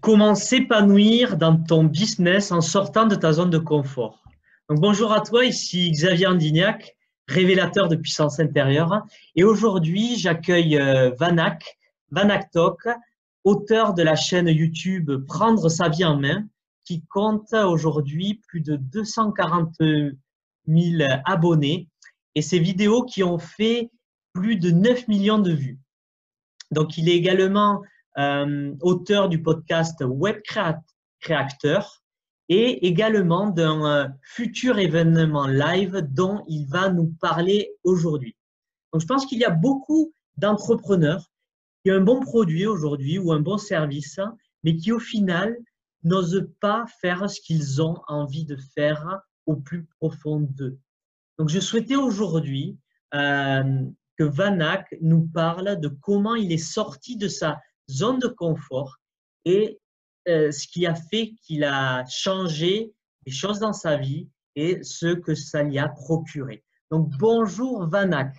Comment s'épanouir dans ton business en sortant de ta zone de confort? Donc, bonjour à toi, ici Xavier Andignac, révélateur de puissance intérieure. Et aujourd'hui, j'accueille euh, Vanak, Vanak auteur de la chaîne YouTube Prendre sa vie en main, qui compte aujourd'hui plus de 240 000 abonnés et ses vidéos qui ont fait plus de 9 millions de vues. Donc, il est également euh, auteur du podcast Web Créateur et également d'un euh, futur événement live dont il va nous parler aujourd'hui. Donc, je pense qu'il y a beaucoup d'entrepreneurs qui ont un bon produit aujourd'hui ou un bon service, mais qui au final n'osent pas faire ce qu'ils ont envie de faire au plus profond d'eux. Donc, je souhaitais aujourd'hui euh, que Vanak nous parle de comment il est sorti de sa zone de confort et euh, ce qui a fait qu'il a changé les choses dans sa vie et ce que ça lui a procuré. Donc bonjour Vanak.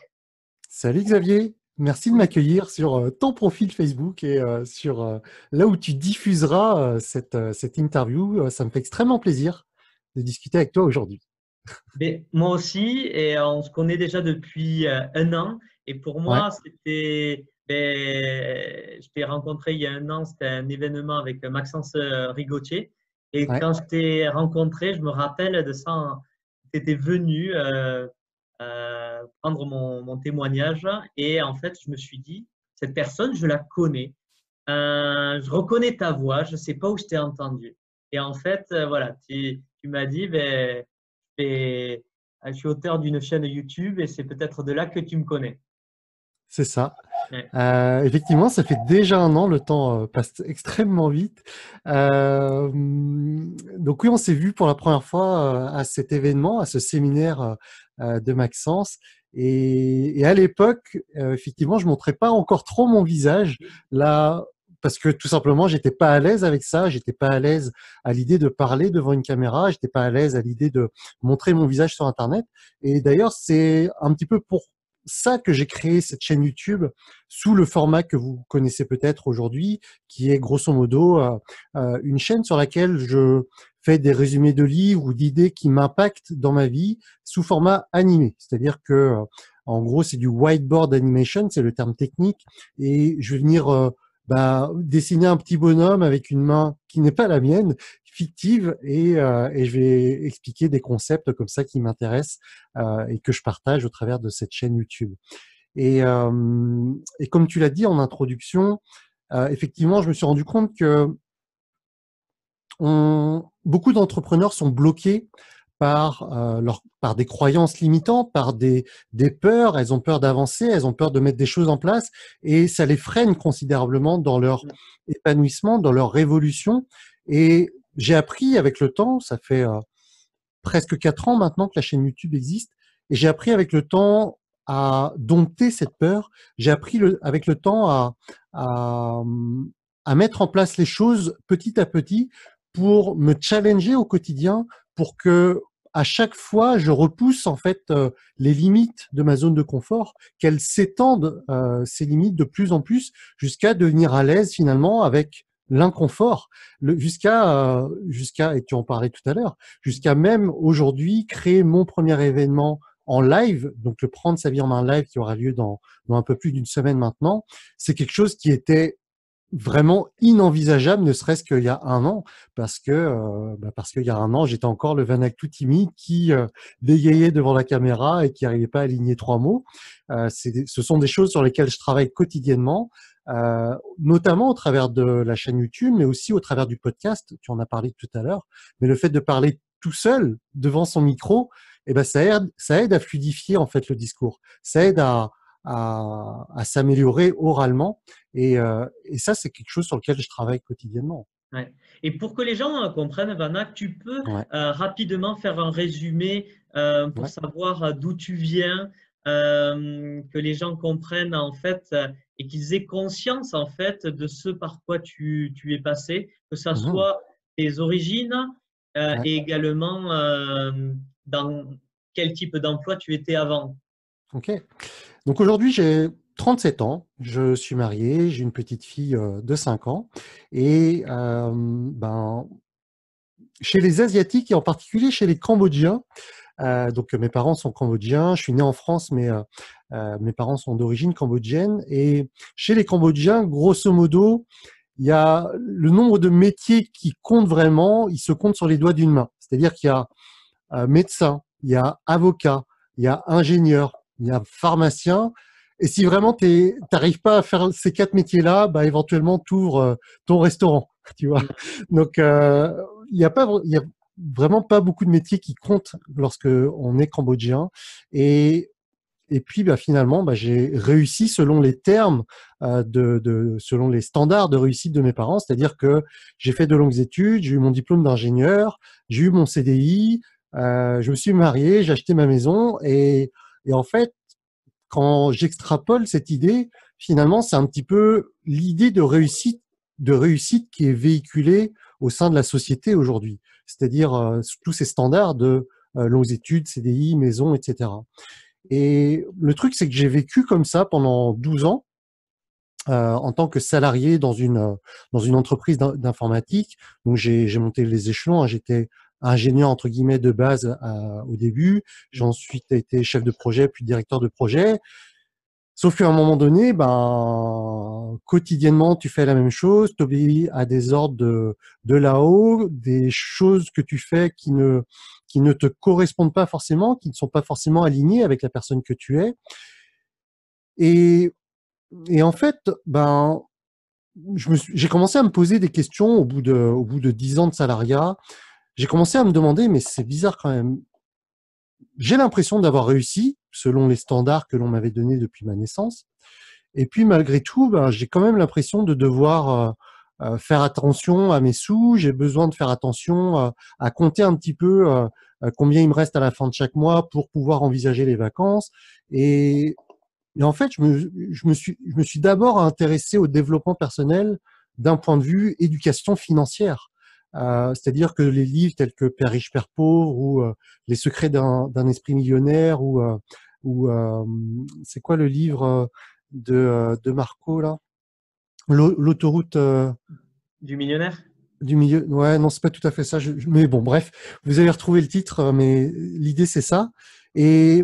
Salut Xavier, merci de m'accueillir sur euh, ton profil Facebook et euh, sur là où tu diffuseras cette, cette interview. Ça me fait extrêmement plaisir de discuter avec toi aujourd'hui. moi aussi, et on se connaît déjà depuis un an. Et pour moi, c'était ben, je t'ai rencontré il y a un an, c'était un événement avec Maxence euh, Rigotier. Et quand je t'ai rencontré, je me rappelle de ça, tu étais venu euh, euh, prendre mon, témoignage. Et en fait, je me suis dit, cette personne, je la connais. je reconnais ta voix, je ne sais pas où je t'ai entendu. Et en fait, voilà, tu, tu m'as dit, ben, je suis auteur d'une chaîne YouTube et c'est peut-être de là que tu me connais. C'est ça. Euh, effectivement, ça fait déjà un an, le temps euh, passe extrêmement vite. Euh, donc oui, on s'est vu pour la première fois à cet événement, à ce séminaire de Maxence. Et, à l'époque, effectivement, je montrais pas encore trop mon visage là, parce que tout simplement, j'étais pas à l'aise avec ça. J'étais pas à l'aise à l'idée de parler devant une caméra. J'étais pas à l'aise à l'idée de montrer mon visage sur Internet. Et d'ailleurs, c'est un petit peu pour ça que j'ai créé cette chaîne YouTube sous le format que vous connaissez peut-être aujourd'hui, qui est grosso modo euh, euh, une chaîne sur laquelle je fais des résumés de livres ou d'idées qui m'impactent dans ma vie sous format animé. C'est-à-dire que, euh, en gros, c'est du whiteboard animation, c'est le terme technique, et je vais venir bah, dessiner un petit bonhomme avec une main qui n'est pas la mienne, fictive, et, euh, et, je vais expliquer des concepts comme ça qui m'intéressent euh, et que je partage au travers de cette chaîne YouTube. Et, euh, et comme tu l'as dit en introduction, euh, effectivement, je me suis rendu compte que on, beaucoup d'entrepreneurs sont bloqués par, euh, leur, par des croyances limitantes, par des, des peurs. Elles ont peur d'avancer, elles ont peur de mettre des choses en place et ça les freine considérablement dans leur épanouissement, dans leur révolution. Et j'ai appris avec le temps, ça fait euh, presque quatre ans maintenant que la chaîne YouTube existe, et j'ai appris avec le temps à dompter cette peur. J'ai appris le, avec le temps à, à, à mettre en place les choses petit à petit pour me challenger au quotidien, pour que à chaque fois, je repousse en fait euh, les limites de ma zone de confort, qu'elles s'étendent euh, ces limites de plus en plus jusqu'à devenir à l'aise finalement avec l'inconfort, jusqu'à euh, jusqu'à et tu en parlais tout à l'heure, jusqu'à même aujourd'hui créer mon premier événement en live, donc le prendre sa vie en main live qui aura lieu dans, dans un peu plus d'une semaine maintenant, c'est quelque chose qui était vraiment inenvisageable, ne serait-ce qu'il y a un an, parce que euh, bah parce qu'il y a un an, j'étais encore le Vanak tout qui euh, bégayait devant la caméra et qui n'arrivait pas à aligner trois mots. Euh, ce sont des choses sur lesquelles je travaille quotidiennement, euh, notamment au travers de la chaîne YouTube, mais aussi au travers du podcast. Tu en as parlé tout à l'heure. Mais le fait de parler tout seul devant son micro, eh ben ça aide, ça aide à fluidifier en fait le discours. Ça aide à à, à s'améliorer oralement. Et, euh, et ça, c'est quelque chose sur lequel je travaille quotidiennement. Ouais. Et pour que les gens euh, comprennent, Vanak, tu peux euh, rapidement faire un résumé euh, pour savoir d'où tu viens, euh, que les gens comprennent en fait et qu'ils aient conscience en fait de ce par quoi tu, tu es passé, que ça mmh soit tes origines et également dans quel type d'emploi tu étais avant. Ok. Donc aujourd'hui, j'ai 37 ans, je suis marié, j'ai une petite fille de 5 ans. Et ben, chez les Asiatiques et en particulier chez les Cambodgiens, donc mes parents sont cambodgiens, je suis né en France, mais mes parents sont d'origine cambodgienne. Et chez les Cambodgiens, grosso modo, il y a le nombre de métiers qui comptent vraiment, il se compte sur les doigts d'une main. C'est-à-dire qu'il y a médecin, il y a avocat, il y a ingénieur, il y a pharmacien. Et si vraiment tu n'arrives pas à faire ces quatre métiers-là, bah, éventuellement, tu ouvres ton restaurant. Tu vois Donc, euh, il n'y a, pas, y a vraiment pas beaucoup de métiers qui comptent lorsque on est cambodgien. Et, et puis, bah, finalement, bah, j'ai réussi selon les termes, euh, de, de, selon les standards de réussite de mes parents. C'est-à-dire que j'ai fait de longues études, j'ai eu mon diplôme d'ingénieur, j'ai eu mon CDI, euh, je me suis marié, j'ai acheté ma maison et, et en fait, quand j'extrapole cette idée, finalement, c'est un petit peu l'idée de réussite, qui est véhiculée au sein de la société aujourd'hui. C'est-à-dire euh, tous ces standards de euh, longues études, CDI, maison, etc. Et le truc, c'est que j'ai vécu comme ça pendant 12 ans. Euh, en tant que salarié dans une dans une entreprise d'informatique. Donc j'ai monté les échelons. Hein. J'étais ingénieur entre guillemets de base au début. J'ai ensuite été chef de projet puis directeur de projet. Sauf qu'à un moment donné, ben, quotidiennement, tu fais la même chose, tu obéis à des ordres de, de là-haut, des choses que tu fais qui ne, qui ne te correspondent pas forcément, qui ne sont pas forcément alignées avec la personne que tu es. Et, et en fait, ben, j'ai commencé à me poser des questions au bout de, au bout de 10 ans de salariat j'ai commencé à me demander, mais c'est bizarre quand même. J'ai l'impression d'avoir réussi selon les standards que l'on m'avait donnés depuis ma naissance. Et puis malgré tout, ben, j'ai quand même l'impression de devoir euh, euh, faire attention à mes sous. J'ai besoin de faire attention euh, à compter un petit peu combien il me reste à la fin de chaque mois pour pouvoir envisager les vacances. Et, en fait, je me suis, je me suis d'abord intéressé au développement personnel d'un point de vue éducation financière. Euh, c'est-à-dire que les livres tels que Père riche, Père pauvre ou euh, Les secrets d'un esprit millionnaire ou, euh, ou c'est quoi le livre de, de Marco là? L'autoroute du millionnaire? du milieu, ouais, non, c'est pas tout à fait ça. mais bon, bref, vous avez retrouvé le titre, mais l'idée c'est ça. Et,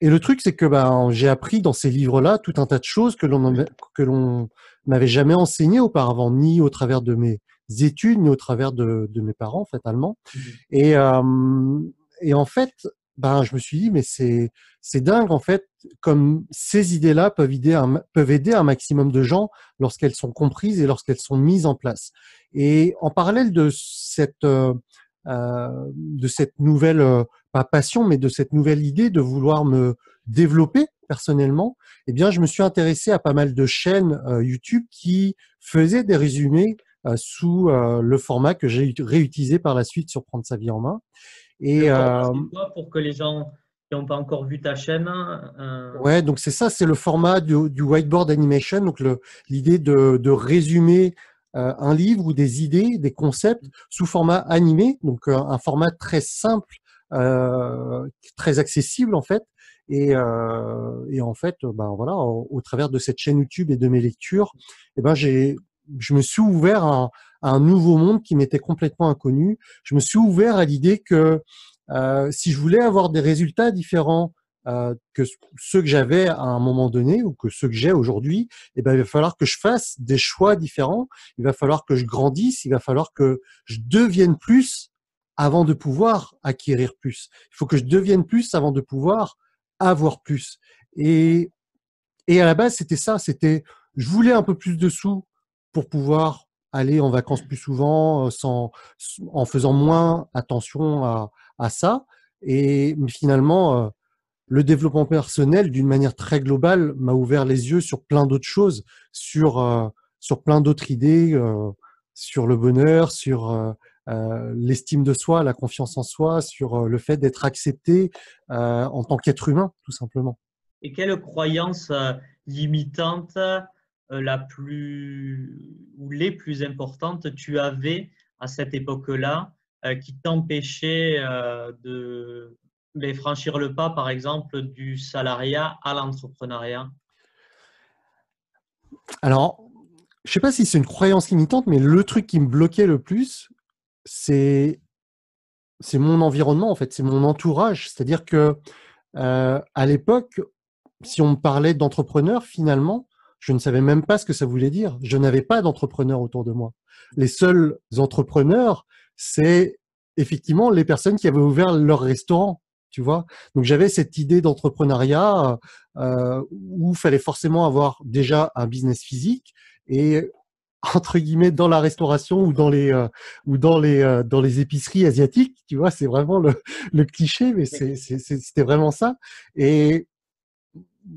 et le truc, c'est que ben, j'ai appris dans ces livres-là tout un tas de choses que l'on que l'on n'avait jamais enseigné auparavant, ni au travers de mes études, ni au travers de, de mes parents, fatalement. Mmh et, euh, et en fait, ben, je me suis dit, mais c'est, c'est dingue, en fait, comme ces idées-là peuvent aider, un, peuvent aider un maximum de gens lorsqu'elles sont comprises et lorsqu'elles sont mises en place. Et en parallèle de cette, euh, euh de cette nouvelle, euh, pas passion, mais de cette nouvelle idée de vouloir me développer personnellement, eh bien, je me suis intéressé à pas mal de chaînes euh, YouTube qui faisaient des résumés sous euh, le format que j'ai réutilisé par la suite sur Prendre sa vie en main. Et euh, pour que les gens qui n'ont pas encore vu ta chaîne. Ouais, donc c'est ça, c'est le format du, du, whiteboard animation, donc l'idée de, de, résumer un livre ou des idées, des concepts sous format animé, donc un format très simple, euh, très accessible en fait. Et, euh, et en fait, ben voilà, au, au, travers de cette chaîne YouTube et de mes lectures, eh ben j'ai je me suis ouvert à, un nouveau monde qui m'était complètement inconnu. Je me suis ouvert à l'idée que euh, si je voulais avoir des résultats différents euh, que ceux que j'avais à un moment donné ou que ceux que j'ai aujourd'hui, eh ben, il va falloir que je fasse des choix différents. Il va falloir que je grandisse. Il va falloir que je devienne plus avant de pouvoir acquérir plus. Il faut que je devienne plus avant de pouvoir avoir plus. Et, et à la base, c'était ça. C'était, je voulais un peu plus de sous pour pouvoir aller en vacances plus souvent, euh, sans, en faisant moins attention à, à ça. Et finalement, euh, le développement personnel, d'une manière très globale, m'a ouvert les yeux sur plein d'autres choses, sur, euh, sur plein d'autres idées, sur le bonheur, sur l'estime de soi, la confiance en soi, sur le fait d'être accepté en tant qu'être humain, tout simplement. Et quelle croyance limitante la plus ou les plus importantes tu avais à cette époque-là euh, qui t'empêchaient euh, de franchir le pas, par exemple, du salariat à l'entrepreneuriat? Alors, je sais pas si c'est une croyance limitante, mais le truc qui me bloquait le plus, c'est c'est mon environnement en fait, c'est mon entourage. C'est-à-dire que euh, à l'époque, si on me parlait d'entrepreneur, finalement, je ne savais même pas ce que ça voulait dire. Je n'avais pas d'entrepreneur autour de moi. Les seuls entrepreneurs, c'est effectivement les personnes qui avaient ouvert leur restaurant. Tu vois, donc j'avais cette idée d'entrepreneuriat euh, où il fallait forcément avoir déjà un business physique et entre guillemets dans la restauration ou dans les euh, ou dans les euh, dans les épiceries asiatiques tu vois c'est vraiment le, le cliché mais c'était vraiment ça et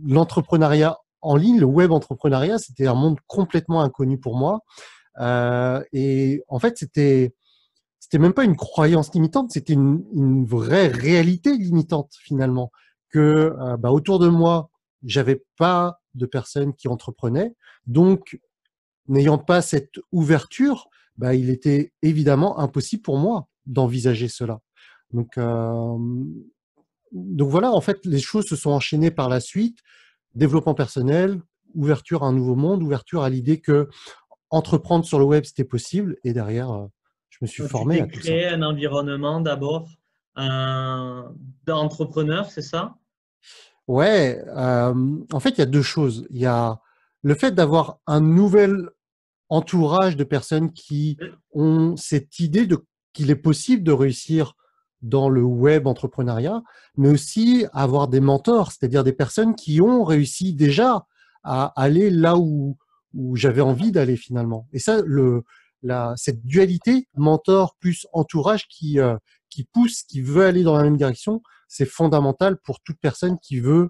l'entrepreneuriat en ligne le web entrepreneuriat c'était un monde complètement inconnu pour moi euh, et en fait c'était c'était même pas une croyance limitante c'était une, vraie réalité limitante finalement que euh, bah, autour de moi j'avais pas de personnes qui entreprenaient donc n'ayant pas cette ouverture, bah, il était évidemment impossible pour moi d'envisager cela. Donc, euh, donc voilà, en fait, les choses se sont enchaînées par la suite. Développement personnel, ouverture à un nouveau monde, ouverture à l'idée que entreprendre sur le web, c'était possible. Et derrière, euh, je me suis formé à tout créé un environnement d'abord d'entrepreneur, c'est ça? Ouais, euh, en fait, il y a deux choses. Il y a le fait d'avoir un nouvel entourage de personnes qui ont cette idée de qu'il est possible de réussir dans le web entrepreneuriat, mais aussi avoir des mentors, c'est-à-dire des personnes qui ont réussi déjà à aller là où, où j'avais envie d'aller finalement. Et ça, le, la, cette dualité mentor plus entourage qui, euh, qui pousse, qui veut aller dans la même direction, c'est fondamental pour toute personne qui veut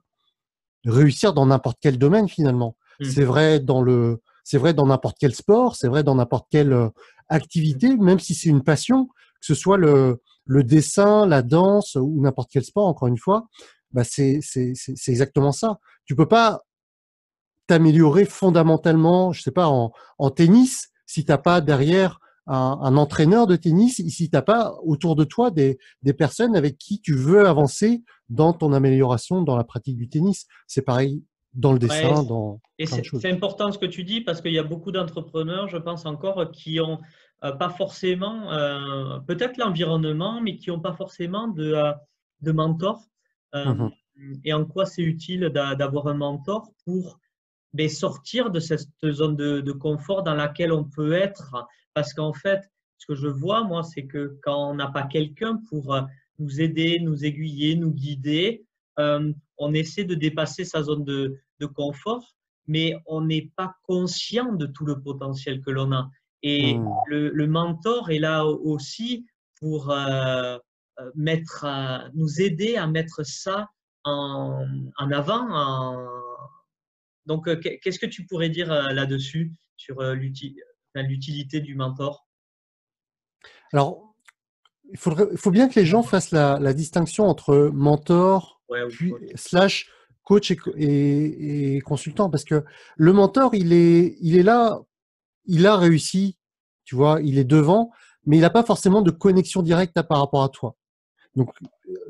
réussir dans n'importe quel domaine finalement. Mmh. C'est vrai dans le, c'est vrai dans n'importe quel sport, c'est vrai dans n'importe quelle euh, activité, même si c'est une passion, que ce soit le, le dessin, la danse ou n'importe quel sport, encore une fois, bah c'est, c'est, c'est exactement ça. Tu peux pas t'améliorer fondamentalement, je sais pas, en, en tennis, si t'as pas derrière un, un, entraîneur de tennis, si t'as pas autour de toi des, des personnes avec qui tu veux avancer dans ton amélioration dans la pratique du tennis. C'est pareil dans le dessin, dans. Et c'est important ce que tu dis parce qu'il y a beaucoup d'entrepreneurs, je pense encore, qui ont pas forcément, euh, peut-être l'environnement, mais qui n'ont pas forcément de, euh, de mentor. Mmh et en quoi c'est utile d'avoir un mentor pour ben, sortir de cette zone de, de, confort dans laquelle on peut être? Parce qu'en fait, ce que je vois, moi, c'est que quand on n'a pas quelqu'un pour nous aider, nous aiguiller, nous guider, on essaie de dépasser sa zone de, de confort, mais on n'est pas conscient de tout le potentiel que l'on a. Et hmm. le, mentor est là aussi pour euh, euh, mettre, nous aider à mettre ça en, avant. Donc, euh, qu'est-ce que tu pourrais dire là-dessus sur l'utilité du mentor? Alors, il, faudrait, il faut bien que les gens fassent la, distinction entre mentor puis, slash coach et, consultant parce que le mentor, il est, il est là, il a réussi, tu vois, il est devant, mais il n'a pas forcément de connexion directe par rapport à toi. Donc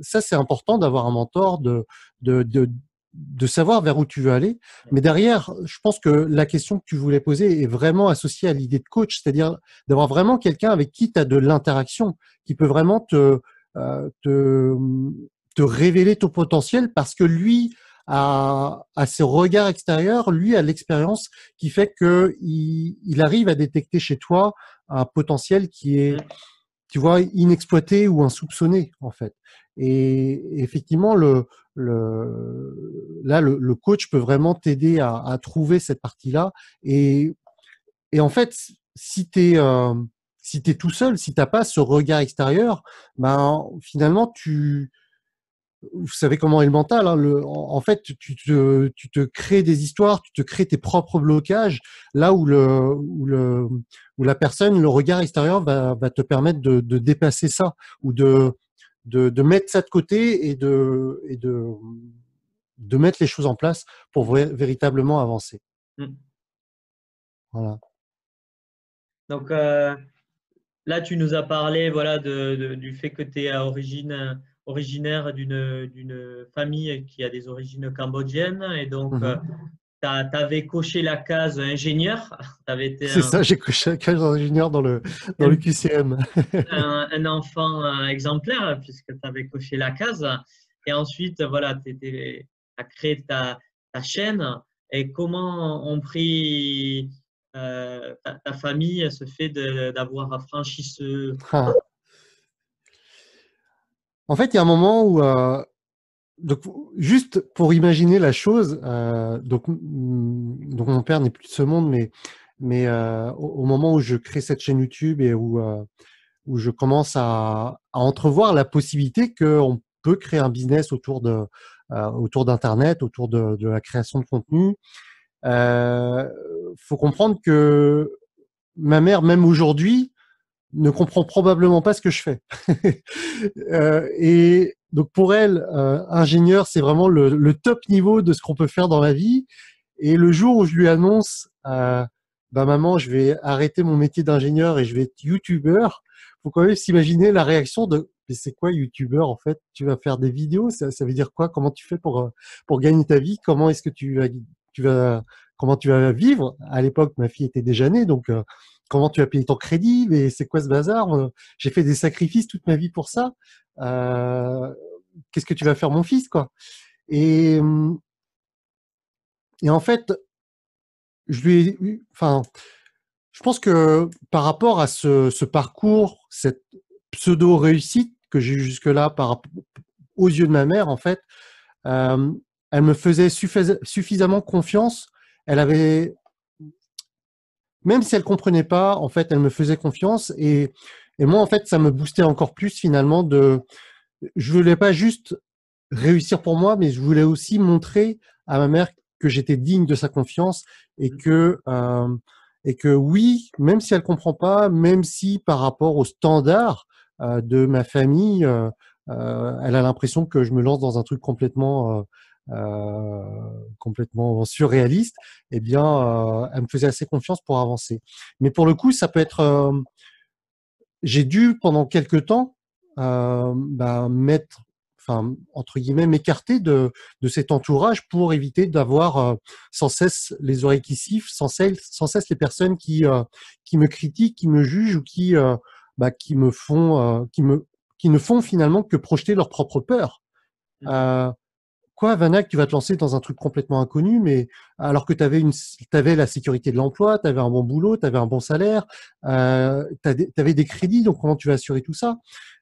ça, c'est important d'avoir un mentor, de, de, de, de, savoir vers où tu veux aller. Mais derrière, je pense que la question que tu voulais poser est vraiment associée à l'idée de coach, c'est-à-dire d'avoir vraiment quelqu'un avec qui tu as de l'interaction, qui peut vraiment te, euh, te, te révéler ton potentiel parce que lui à, à ce regard extérieur, lui a l'expérience qui fait que il, il, arrive à détecter chez toi un potentiel qui est, tu vois, inexploité ou insoupçonné en fait. Et effectivement, le, le là, le, le, coach peut vraiment t'aider à, à, trouver cette partie-là. Et, et en fait, si tu es euh, si tu es tout seul, si t'as pas ce regard extérieur, ben finalement tu vous savez comment est le mental. Hein, le, en, fait, tu te, tu te crées des histoires, tu te crées tes propres blocages, là où, le, où, le, où la personne, le regard extérieur va, va te permettre de, de dépasser ça ou de, de, de, mettre ça de côté et de, et de, de mettre les choses en place pour véritablement avancer. Mmh. Voilà. Donc euh, là, tu nous as parlé voilà, de, du fait que tu es à origine originaire d'une famille qui a des origines cambodgiennes et donc mhm. euh, tu avais coché la case ingénieur. C'est ça, j'ai coché la case ingénieur dans le, dans le QCM. un, enfant euh, exemplaire, puisque tu avais coché la case. Et ensuite, voilà, tu as créé ta, ta, chaîne. Et comment ont pris euh, ta, famille ce fait d'avoir franchi ce. Ah. En fait, il y a un moment où. Euh, donc, juste pour imaginer la chose, euh, donc, donc mon père n'est plus de ce monde, mais, mais au, moment où je crée cette chaîne YouTube et où, où je commence à, à entrevoir la possibilité qu'on peut créer un business autour de autour d'internet, autour de, de, la création de contenu, euh, faut comprendre que ma mère, même aujourd'hui, ne comprend probablement pas ce que je fais. euh, et donc pour elle, euh, ingénieur, c'est vraiment le, le, top niveau de ce qu'on peut faire dans la vie. Et le jour où je lui annonce, euh, bah maman, je vais arrêter mon métier d'ingénieur et je vais être youtubeur, faut quand même s'imaginer la réaction de mais c'est quoi youtubeur en fait? Tu vas faire des vidéos, ça, ça, veut dire quoi? Comment tu fais pour pour gagner ta vie? Comment est-ce que tu vas tu vas, comment tu vas vivre? À l'époque, ma fille était déjà née, donc euh, comment tu vas payer ton crédit Mais c'est quoi ce bazar J'ai fait des sacrifices toute ma vie pour ça. Euh, Qu'est-ce que tu vas faire, mon fils, quoi Et en fait, je lui enfin, je pense que par rapport à ce, parcours, cette pseudo réussite que j'ai eu jusque-là par aux yeux de ma mère, en fait, euh, elle me faisait suffisamment confiance. Elle avait, même si elle comprenait pas, en fait, elle me faisait confiance et, et moi, en fait, ça me boostait encore plus finalement de, je voulais pas juste réussir pour moi, mais je voulais aussi montrer à ma mère que j'étais digne de sa confiance et mmh. que euh, et que oui, même si elle comprend pas, même si par rapport aux standards euh, de ma famille, euh, euh elle a l'impression que je me lance dans un truc complètement euh, euh, complètement surréaliste, eh bien, euh, elle me faisait assez confiance pour avancer. Mais pour le coup, ça peut être, euh, j'ai dû pendant quelques temps bah, mettre enfin entre guillemets m'écarter de, de cet entourage pour éviter d'avoir sans cesse les oreilles qui sifflent, sans cesse, sans cesse les personnes qui qui me critiquent, qui me jugent ou qui bah, qui me font qui me qui ne font finalement que projeter leur propre peur. Mmh. Euh, quoi, Vanak, tu vas te lancer dans un truc complètement inconnu, mais alors que tu avais, une, avais la sécurité de l'emploi, tu avais un bon boulot, tu avais un bon salaire, euh, tu avais des crédits, donc comment tu vas assurer tout ça?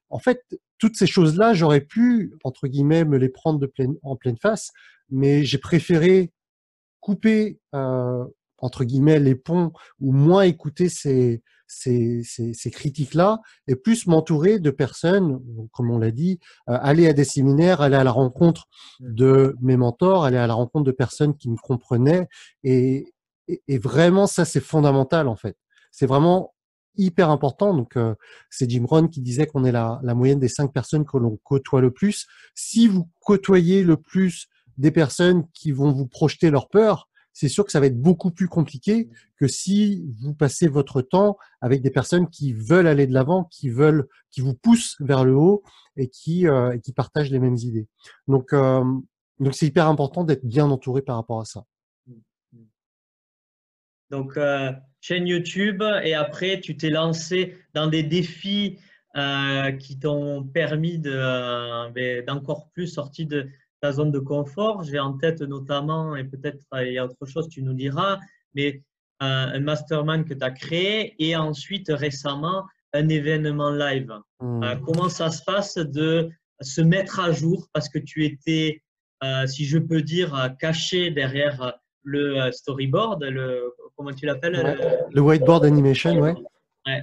En fait, toutes ces choses-là, j'aurais pu, entre guillemets, me les prendre de pleine, en pleine face, mais j'ai préféré couper, euh, entre guillemets, les ponts ou moins écouter ces, ces, ces, ces critiques-là et plus m'entourer de personnes, comme on l'a dit, euh, aller à des séminaires, aller à la rencontre mmh. de mes mentors, aller à la rencontre de personnes qui me comprenaient. Et, et, vraiment, ça, c'est fondamental, en fait. C'est vraiment hyper important. Donc, euh, c'est Jim Rohn qui disait qu'on est la, la moyenne des cinq personnes que l'on côtoie le plus. Si vous côtoyez le plus des personnes qui vont vous projeter leur peur, c'est sûr que ça va être beaucoup plus compliqué que si vous passez votre temps avec des personnes qui veulent aller de l'avant, qui veulent, qui vous poussent vers le haut et qui, euh, qui partagent les mêmes idées. Donc, euh, donc c'est hyper important d'être bien entouré par rapport à ça. Donc, euh, chaîne YouTube et après, tu t'es lancé dans des défis qui t'ont permis ben, d'encore plus sortir de, ta zone de confort. J'ai en tête notamment, et peut-être euh, il y a autre chose, tu nous diras, mais euh, un mastermind que tu as créé et ensuite récemment un événement live. Hmm. Euh, comment ça se passe de se mettre à jour? Parce que tu étais, si je peux dire, caché derrière le storyboard, le, comment tu l'appelles? Le, whiteboard animation, ouais. ouais.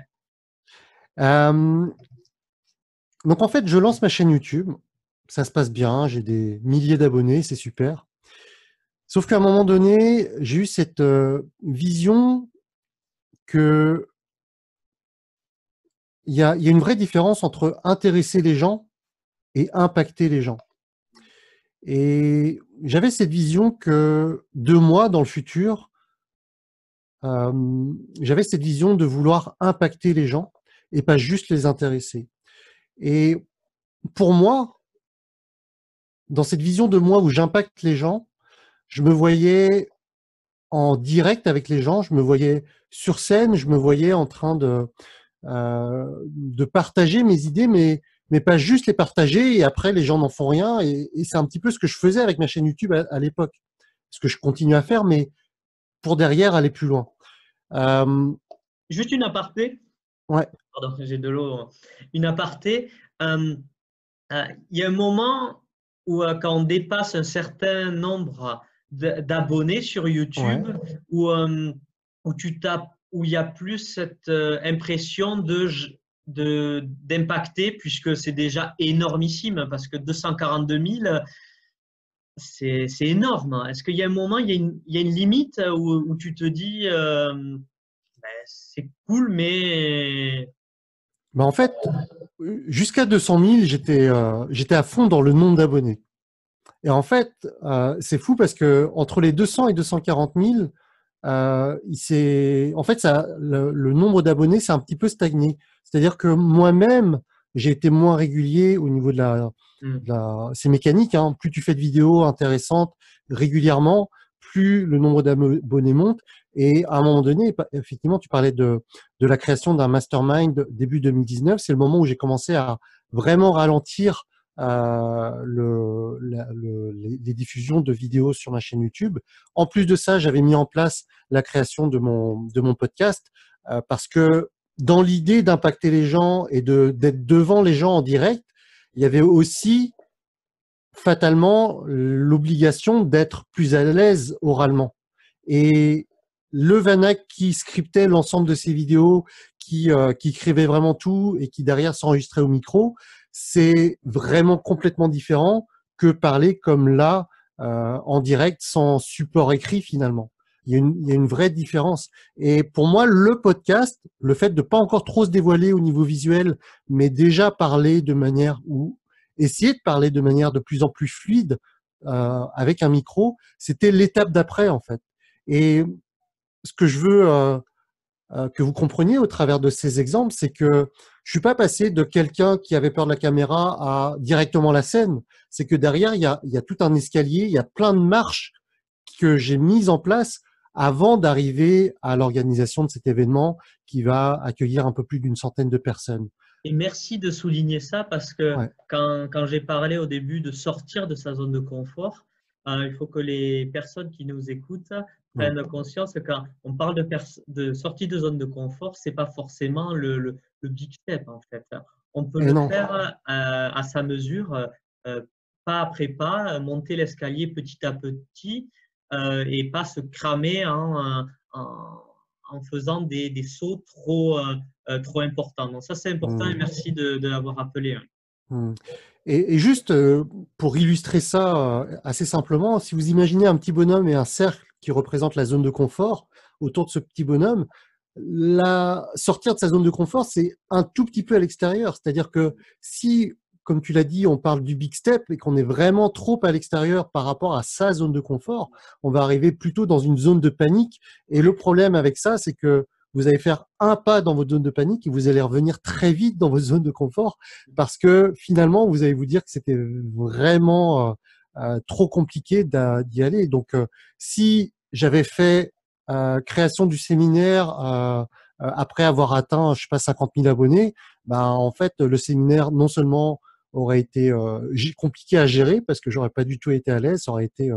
donc en fait, je lance ma chaîne YouTube ça se passe bien, j'ai des milliers d'abonnés, c'est super. Sauf qu'à un moment donné, j'ai eu cette euh, vision que il y a, une vraie différence entre intéresser les gens et impacter les gens. Et j'avais cette vision que deux mois dans le futur, euh, j'avais cette vision de vouloir impacter les gens et pas juste les intéresser. Et pour moi, dans cette vision de moi où j'impacte les gens, je me voyais en direct avec les gens. Je me voyais sur scène, je me voyais en train de, euh, de partager mes idées, mais, mais pas juste les partager et après les gens n'en font rien. Et, c'est un petit peu ce que je faisais avec ma chaîne YouTube à, l'époque. Ce que je continue à faire, mais pour derrière aller plus loin. Euh, juste une aparté. Ouais. Pardon, j'ai de l'eau. Une aparté. Euh, il y a un moment où quand on dépasse un certain nombre d'abonnés sur YouTube, où, où tu tapes où il y a plus cette euh, impression de d'impacter puisque c'est déjà énormissime parce que 242 000 c'est énorme. Est-ce qu'il y a un moment, il y a une, il y a une limite où, tu te dis euh, ben, c'est cool, mais. Ben en fait, jusqu'à 200 000, j'étais euh, j'étais à fond dans le nombre d'abonnés. Et en fait, c'est fou parce que entre les 200 et 240 000, euh, en fait, ça, le, nombre d'abonnés s'est un petit peu stagné. C'est-à-dire que moi-même, j'ai été moins régulier au niveau de la, mmh. la c'est mécanique. Hein. Plus tu fais de vidéos intéressantes régulièrement, plus le nombre d'abonnés monte. Et à un moment donné, effectivement, tu parlais de, de la création d'un mastermind début 2019. C'est le moment où j'ai commencé à vraiment ralentir euh, le, le, les, diffusions de vidéos sur ma chaîne YouTube. En plus de ça, j'avais mis en place la création de mon, de mon podcast euh, parce que dans l'idée d'impacter les gens et d'être devant les gens en direct, il y avait aussi fatalement l'obligation d'être plus à l'aise oralement. Et le Vanak qui scriptait l'ensemble de ses vidéos, qui, euh, qui écrivait vraiment tout et qui derrière s'enregistrait au micro, c'est vraiment complètement différent que parler comme là, euh, en direct, sans support écrit finalement. Il y, a une, il y, a une, vraie différence. Et pour moi, le podcast, le fait de pas encore trop se dévoiler au niveau visuel, mais déjà parler de manière ou essayer de parler de manière de plus en plus fluide euh, avec un micro, c'était l'étape d'après en fait. Et ce que je veux euh, euh, que vous compreniez au travers de ces exemples, c'est que je suis pas passé de quelqu'un qui avait peur de la caméra à directement la scène. C'est que derrière, il y, a, y a tout un escalier, il y a plein de marches que j'ai mises en place avant d'arriver à l'organisation de cet événement qui va accueillir un peu plus d'une centaine de personnes. Et merci de souligner ça parce que quand, quand j'ai parlé au début de sortir de sa zone de confort, euh, il faut que les personnes qui nous écoutent prennent conscience que quand on parle de, de sortie de zone de confort, c'est pas forcément le, le, big step en fait. On peut le faire euh, à sa mesure, euh, pas après pas, monter l'escalier petit à petit et pas se cramer en, en, faisant des, des, sauts trop, trop importants. Donc ça c'est important et mmh. merci de, de l'avoir rappelé. Mmh. Et, juste euh, pour illustrer ça euh, assez simplement, si vous imaginez un petit bonhomme et un cercle qui représente la zone de confort autour de ce petit bonhomme, la sortir de sa zone de confort, c'est un tout petit peu à l'extérieur. C'est-à-dire que si, comme tu l'as dit, on parle du big step et qu'on est vraiment trop à l'extérieur par rapport à sa zone de confort, on va arriver plutôt dans une zone de panique. Et le problème avec ça, c'est que vous allez faire un pas dans votre zone de panique et vous allez revenir très vite dans votre zone de confort parce que finalement, vous allez vous dire que c'était vraiment euh, euh, trop compliqué d'y aller. Donc, euh, si j'avais fait création du séminaire après avoir atteint, je sais pas, 50 000 abonnés, ben, en fait, le séminaire, non seulement aurait été compliqué à gérer parce que j'aurais pas du tout été à l'aise, ça aurait été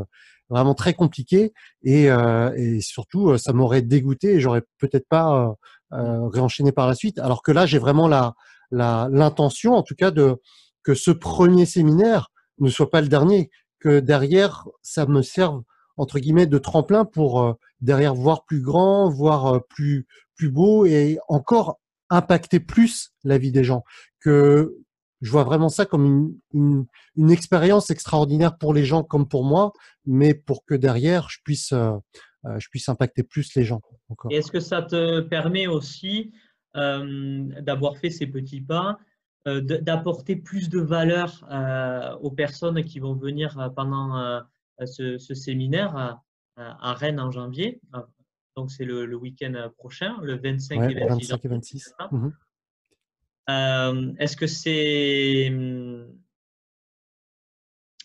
vraiment très compliqué et, euh, et surtout euh, ça m'aurait dégoûté et j'aurais peut-être pas euh, euh, réenchaîné par la suite. Alors que là j'ai vraiment la l'intention en tout cas de que ce premier séminaire ne soit pas le dernier, que derrière ça me serve entre guillemets de tremplin pour derrière voir plus grand, voir plus plus beau et encore impacter plus la vie des gens. Que je vois vraiment ça comme une, une, une expérience extraordinaire pour les gens comme pour moi, mais pour que derrière, je puisse, euh, euh je puisse impacter plus les gens. Est-ce que ça te permet aussi euh, d'avoir fait ces petits pas, euh, d'apporter plus de valeur aux personnes qui vont venir pendant ce, ce, séminaire à, Rennes en janvier? Donc, c'est le, le week-end prochain, le 25 et 26. 25 et 26. Euh, est-ce que c'est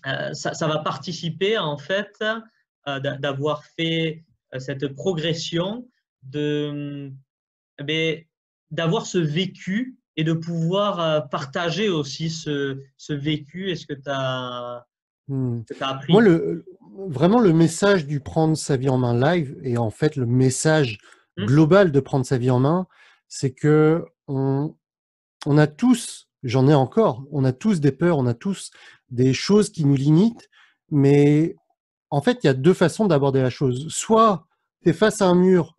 euh, ça, va participer en fait euh, d'avoir fait cette progression de eh d'avoir ce vécu et de pouvoir partager aussi ce, ce vécu? Est-ce que tu as, hmm. appris? Moi, le, vraiment, le message du prendre sa vie en main live et en fait le message mmh. global de prendre sa vie en main, c'est que on, on a tous, j'en ai encore, on a tous des peurs, on a tous des choses qui nous limitent, mais en fait, il y a deux façons d'aborder la chose. Soit tu es face à un mur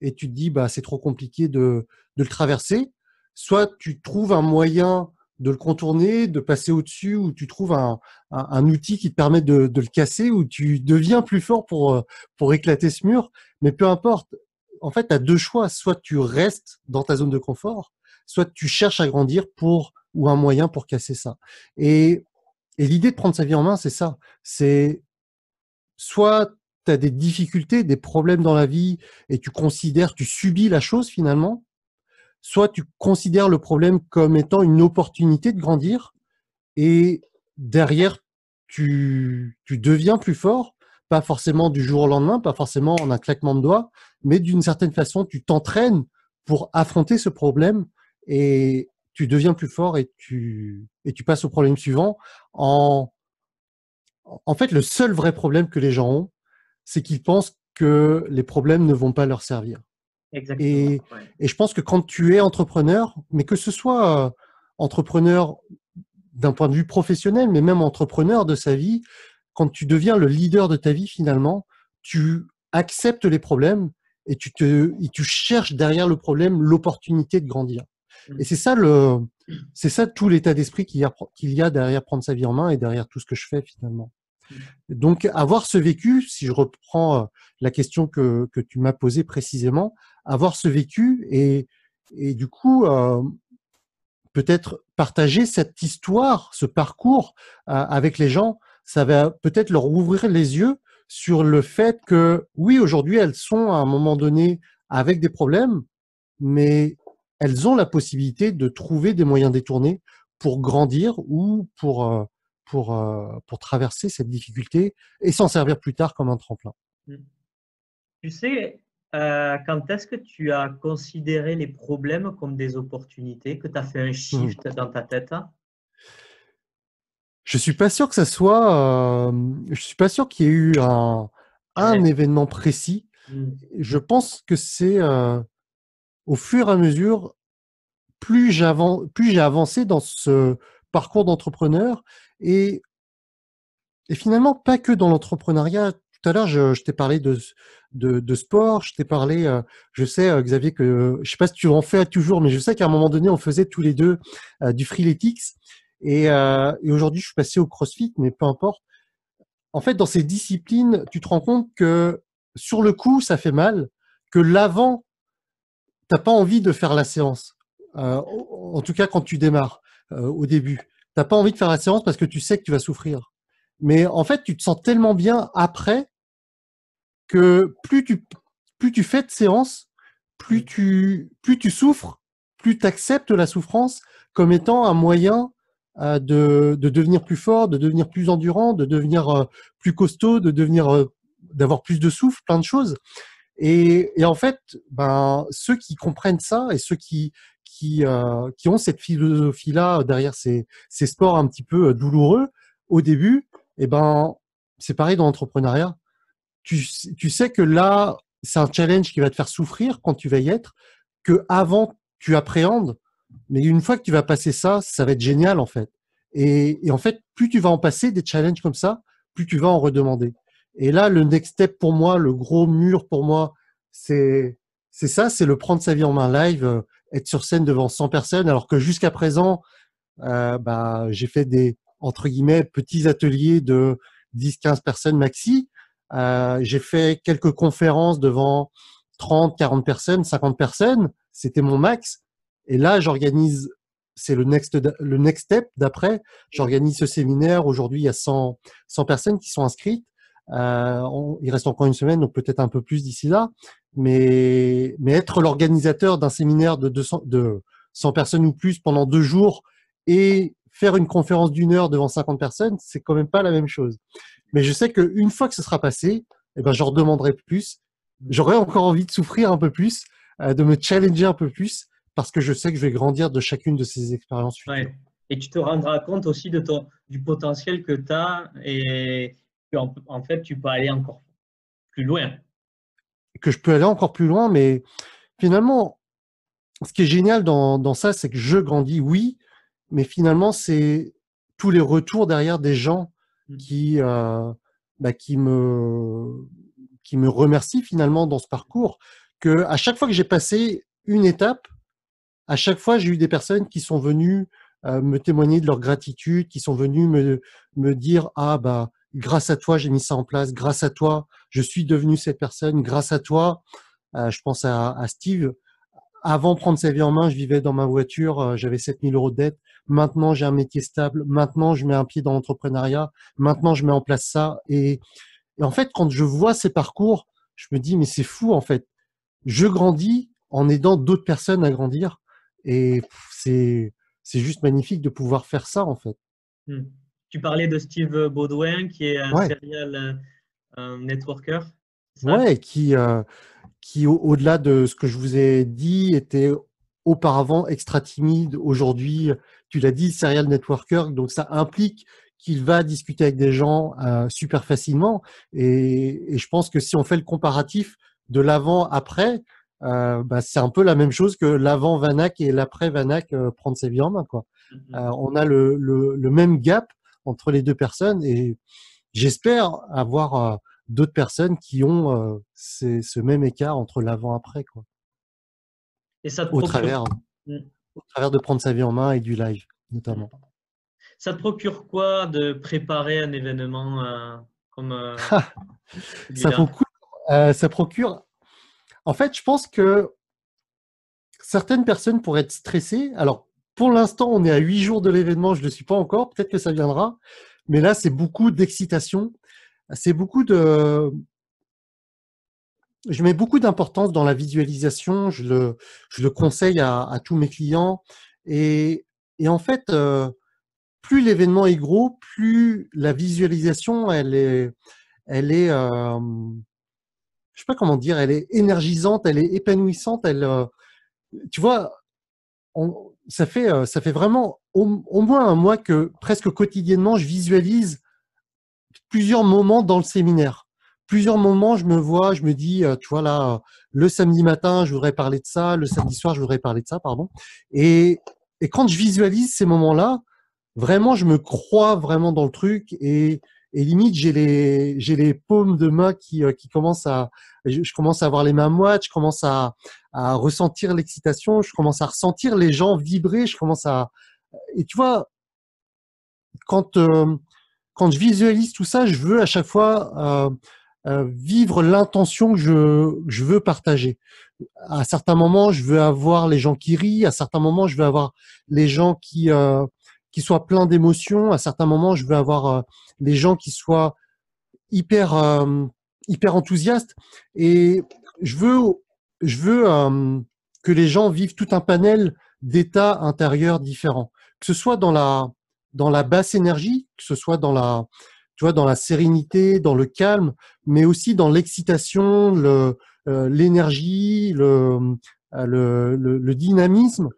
et tu te dis, bah, c'est trop compliqué de, le traverser, soit tu trouves un moyen de le contourner, de passer au-dessus, ou tu trouves un, outil qui te permet de, de, le casser, ou tu deviens plus fort pour, pour éclater ce mur. Mais peu importe, en fait, tu as deux choix. Soit tu restes dans ta zone de confort, soit tu cherches à grandir pour ou un moyen pour casser ça. Et, et l'idée de prendre sa vie en main, c'est ça. C'est soit tu as des difficultés, des problèmes dans la vie et tu considères, tu subis la chose finalement, soit tu considères le problème comme étant une opportunité de grandir et derrière, tu, tu deviens plus fort, pas forcément du jour au lendemain, pas forcément en un claquement de doigts, mais d'une certaine façon, tu t'entraînes pour affronter ce problème et tu deviens plus fort et tu, et tu passes au problème suivant. En, en fait, le seul vrai problème que les gens ont, c'est qu'ils pensent que les problèmes ne vont pas leur servir. Exactement, et, et, je pense que quand tu es entrepreneur, mais que ce soit entrepreneur d'un point de vue professionnel, mais même entrepreneur de sa vie, quand tu deviens le leader de ta vie finalement, tu acceptes les problèmes et tu te, et tu cherches derrière le problème l'opportunité de grandir. Mmh. Et c'est ça le, c'est ça tout l'état d'esprit qu'il y, a, qu'il y a derrière prendre sa vie en main et derrière tout ce que je fais finalement. Mmh. Donc avoir ce vécu, si je reprends euh, la question que, que tu m'as posée précisément, avoir ce vécu et, et du coup euh, peut-être partager cette histoire, ce parcours euh, avec les gens, ça va peut-être leur ouvrir les yeux sur le fait que oui, aujourd'hui, elles sont à un moment donné avec des problèmes, mais elles ont la possibilité de trouver des moyens détournés pour grandir ou pour, euh, pour, euh, pour traverser cette difficulté et s'en servir plus tard comme un tremplin. Mmh. Tu sais, euh, quand est-ce que tu as considéré les problèmes comme des opportunités, que tu as fait un mmh. shift dans ta tête? Je suis pas sûr que ça soit. Euh, je suis pas sûr qu'il y ait eu un, un événement précis. Mmh. Je pense que c'est euh, au fur et à mesure, plus j'ai avancé dans ce parcours d'entrepreneur et et finalement pas que dans l'entrepreneuriat. Tout à l'heure, je, je t'ai parlé de, de, de, sport, je t'ai parlé, euh, je sais Xavier que je sais pas si tu en fais toujours, mais je sais qu'à un moment donné, on faisait tous les deux du freeletics et, euh, et aujourd'hui, je suis passé au CrossFit, mais peu importe. En fait, dans ces disciplines, tu te rends compte que sur le coup, ça fait mal, que l'avant, t'as pas envie de faire la séance. Euh, en tout cas, quand tu démarres euh, au début, t'as pas envie de faire la séance parce que tu sais que tu vas souffrir. Mais en fait, tu te sens tellement bien après que plus tu plus tu fais de séance, plus tu plus tu souffres, plus tu acceptes la souffrance comme étant un moyen de, de, devenir plus fort, de devenir plus endurant, de devenir euh, plus costaud, de devenir euh, d'avoir plus de souffle, plein de choses. Et, et, en fait, ben ceux qui comprennent ça et ceux qui qui, euh, qui ont cette philosophie-là derrière ces, ces sports un petit peu douloureux au début, et eh ben c'est pareil dans l'entrepreneuriat. Tu, tu sais que là, c'est un challenge qui va te faire souffrir quand tu vas y être, que avant tu appréhendes mais une fois que tu vas passer ça, ça va être génial en fait. Et, en fait, plus tu vas en passer des challenges comme ça, plus tu vas en redemander. Et là, le next step pour moi, le gros mur pour moi, c'est ça, c'est le prendre sa vie en main live, euh, être sur scène devant 100 personnes, alors que jusqu'à présent, euh, bah, j'ai fait des entre guillemets petits ateliers de 10-15 personnes maxi. Euh, j'ai fait quelques conférences devant 30, 40 personnes, 50 personnes. C'était mon max. Et là, j'organise, c'est le next, le next step d'après. J'organise ce séminaire. Aujourd'hui, il y a 100, 100 personnes qui sont inscrites. Euh, il reste encore une semaine, donc peut-être un peu plus d'ici là. Mais, être l'organisateur d'un séminaire de 200, de 100 personnes ou plus pendant deux jours et faire une conférence d'une heure devant 50 personnes, c'est quand même pas la même chose. Mais je sais qu'une fois que ce sera passé, eh ben, je redemanderai plus j'aurais encore envie de souffrir un peu plus, de me challenger un peu plus, parce que je sais que je vais grandir de chacune de ces expériences. Et tu te rendras compte aussi de ton, du potentiel que tu as et en fait, tu peux aller encore plus loin. Que je peux aller encore plus loin, mais finalement, ce qui est génial dans, dans ça, c'est que je grandis, oui, mais finalement, c'est tous les retours derrière des gens mmh. qui, euh, bah, qui, me, qui me remercient finalement dans ce parcours. Que à chaque fois que j'ai passé une étape, à chaque fois, j'ai eu des personnes qui sont venues euh, me témoigner de leur gratitude, qui sont venues me, me dire ah bah grâce à toi j'ai mis ça en place, grâce à toi je suis devenu cette personne, grâce à toi. Euh, je pense à, Steve. Avant de prendre sa vie en main, je vivais dans ma voiture, euh, j'avais 7000 euros de dette. Maintenant, j'ai un métier stable. Maintenant, je mets un pied dans l'entrepreneuriat. Maintenant, je mets en place ça. Et, en fait, quand je vois ces parcours, je me dis mais c'est fou en fait. Je grandis en aidant d'autres personnes à grandir. Et c'est juste magnifique de pouvoir faire ça en fait. Hmm. Tu parlais de Steve Baudouin qui est un serial euh, networker. Ouais, qui, euh, qui au-delà de ce que je vous ai dit, était auparavant extra timide. Aujourd'hui, tu l'as dit, serial networker. Donc ça implique qu'il va discuter avec des gens euh, super facilement. Et, et, je pense que si on fait le comparatif de l'avant-après, euh, bah, c'est un peu la même chose que l'avant Vanak et l'après Vanak euh, prendre ses vies en main. Quoi. Euh, on a le, le, le, même gap entre les deux personnes et j'espère avoir d'autres personnes qui ont ce même écart entre l'avant après. Quoi. Et ça au, travers, mmh. au travers de prendre sa vie en main et du live notamment. Ça te procure quoi de préparer un événement comme ça, procure, ça procure en fait, je pense que certaines personnes pourraient être stressées. Alors, pour l'instant, on est à huit jours de l'événement, je ne le suis pas encore, peut-être que ça viendra. Mais là, c'est beaucoup d'excitation. C'est beaucoup de. Je mets beaucoup d'importance dans la visualisation. Je le, je le conseille à, tous mes clients. Et, en fait, euh, plus l'événement est gros, plus la visualisation, elle est, elle est, euh, je sais pas comment dire, elle est énergisante, elle est épanouissante, elle, euh, tu vois, ça fait, euh, ça fait vraiment au, moins un mois que presque quotidiennement, je visualise plusieurs moments dans le séminaire. Plusieurs moments, je me vois, je me dis, euh, tu vois là, le samedi matin, je voudrais parler de ça, le samedi soir, je voudrais parler de ça, pardon. Et, et quand je visualise ces moments-là, vraiment, je me crois vraiment dans le truc et et limite j'ai les j'ai les paumes de main qui euh, qui commencent à je, commence à avoir les mains moites, je commence à à ressentir l'excitation, je commence à ressentir les gens vibrer, je commence à et tu vois quand euh, quand je visualise tout ça, je veux à chaque fois euh, euh vivre l'intention que je, je veux partager. À certains moments, je veux avoir les gens qui rient. À certains moments, je veux avoir les gens qui euh, qui soient pleins d'émotions. À certains moments, je veux avoir les gens qui soient hyper euh, hyper enthousiastes. Et je veux je veux euh, que les gens vivent tout un panel d'états intérieurs différents. Que ce soit dans la dans la basse énergie que ce soit dans la tu dans la sérénité dans le calme mais aussi dans l'excitation le euh, l'énergie le, le, le, dynamisme.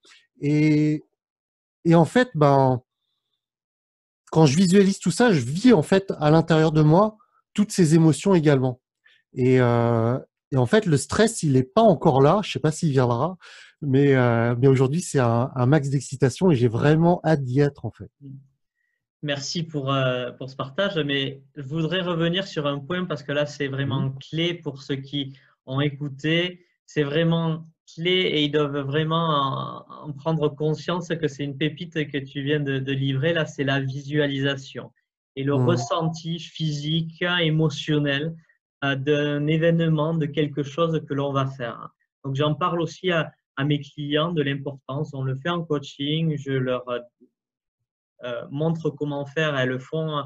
Et et en fait ben quand je visualise tout ça, je vis en fait à l'intérieur de moi toutes ces émotions également. Et, euh, et en fait, le stress, il n'est pas encore là. Je sais pas s'il viendra, mais, euh, mais aujourd'hui, c'est un, un, max d'excitation et j'ai vraiment hâte d'y être en fait. Merci pour, euh, pour ce partage, mais je voudrais revenir sur un point parce que là, c'est vraiment mmh. clé pour ceux qui ont écouté. C'est vraiment clé et ils doivent vraiment en, prendre conscience que c'est une pépite que tu viens de, livrer. Là, c'est la visualisation et le mmh. ressenti physique, émotionnel euh, d'un événement, de quelque chose que l'on va faire. Donc, j'en parle aussi à, mes clients de l'importance. On le fait en coaching. Je leur euh, euh, montre comment faire. Elles le font.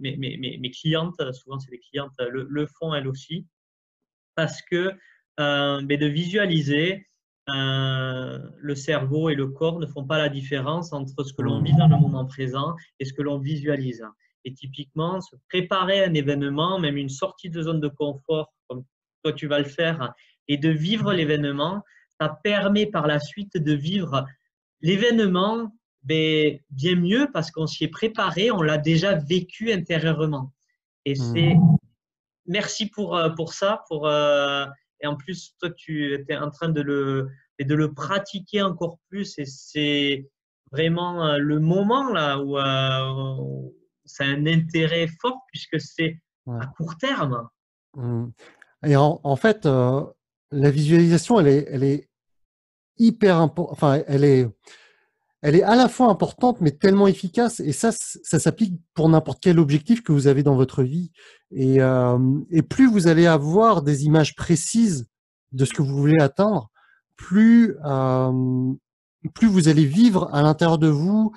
mes, mes, mes, clientes, souvent c'est des clientes, le, le font elles aussi. Parce que mais de visualiser euh, le cerveau et le corps ne font pas la différence entre ce que l'on vit dans le moment présent et ce que l'on visualise. Et typiquement, se préparer à un événement, même une sortie de zone de confort, comme, toi tu vas le faire, et de vivre l'événement, ça permet par la suite de vivre l'événement ben, bien mieux parce qu'on s'y est préparé, on l'a déjà vécu intérieurement. Et mmh. c'est merci pour, euh, pour ça. Pour, euh, et en plus, toi, tu étais en train de le, de le pratiquer encore plus. Et c'est vraiment euh, le moment là où euh, c'est un intérêt fort puisque c'est à court terme. Mmh. Et en, fait, la visualisation, elle est, elle est hyper importante. Enfin, elle est elle est à la fois importante, mais tellement efficace. Et ça, ça s'applique pour n'importe quel objectif que vous avez dans votre vie. Et, euh, et, plus vous allez avoir des images précises de ce que vous voulez atteindre, plus, euh, plus vous allez vivre à l'intérieur de vous,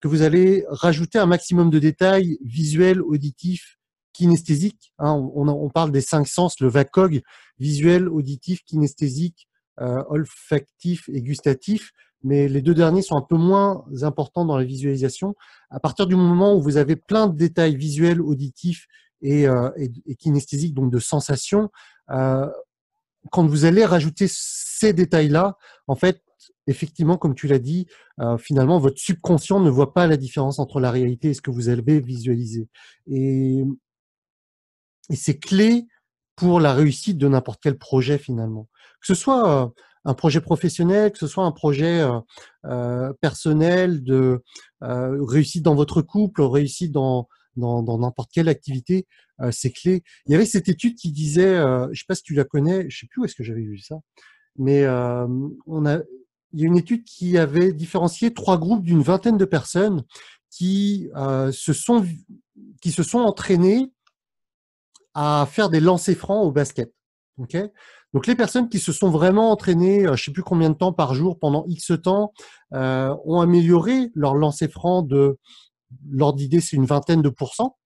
que vous allez rajouter un maximum de détails visuels, auditifs, kinesthésiques. Hein, on, on, parle des cinq sens, le VACOG, visuel, auditif, kinesthésique, euh, olfactif et gustatif mais les deux derniers sont un peu moins importants dans la visualisation. À partir du moment où vous avez plein de détails visuels, auditifs et, euh, et, kinesthésiques, donc de sensations, euh, quand vous allez rajouter ces détails-là, en fait, effectivement, comme tu l'as dit, euh, finalement, votre subconscient ne voit pas la différence entre la réalité et ce que vous avez visualisé. Et, et c'est clé pour la réussite de n'importe quel projet finalement. Que ce soit euh, un projet professionnel, que ce soit un projet euh, euh, personnel, de euh, réussite dans votre couple, réussite dans dans n'importe quelle activité, c'est clé. Il y avait cette étude qui disait, je sais pas si tu la connais, je sais plus où est-ce que j'avais vu ça, mais on a, il y a une étude qui avait différencié trois groupes d'une vingtaine de personnes qui se sont qui se sont entraînés à faire des lancers francs au basket. Okay donc les personnes qui se sont vraiment entraînées, euh, je sais plus combien de temps par jour pendant X temps, euh, ont amélioré leur lancer franc de l'ordre d'idée, c'est une vingtaine de pourcents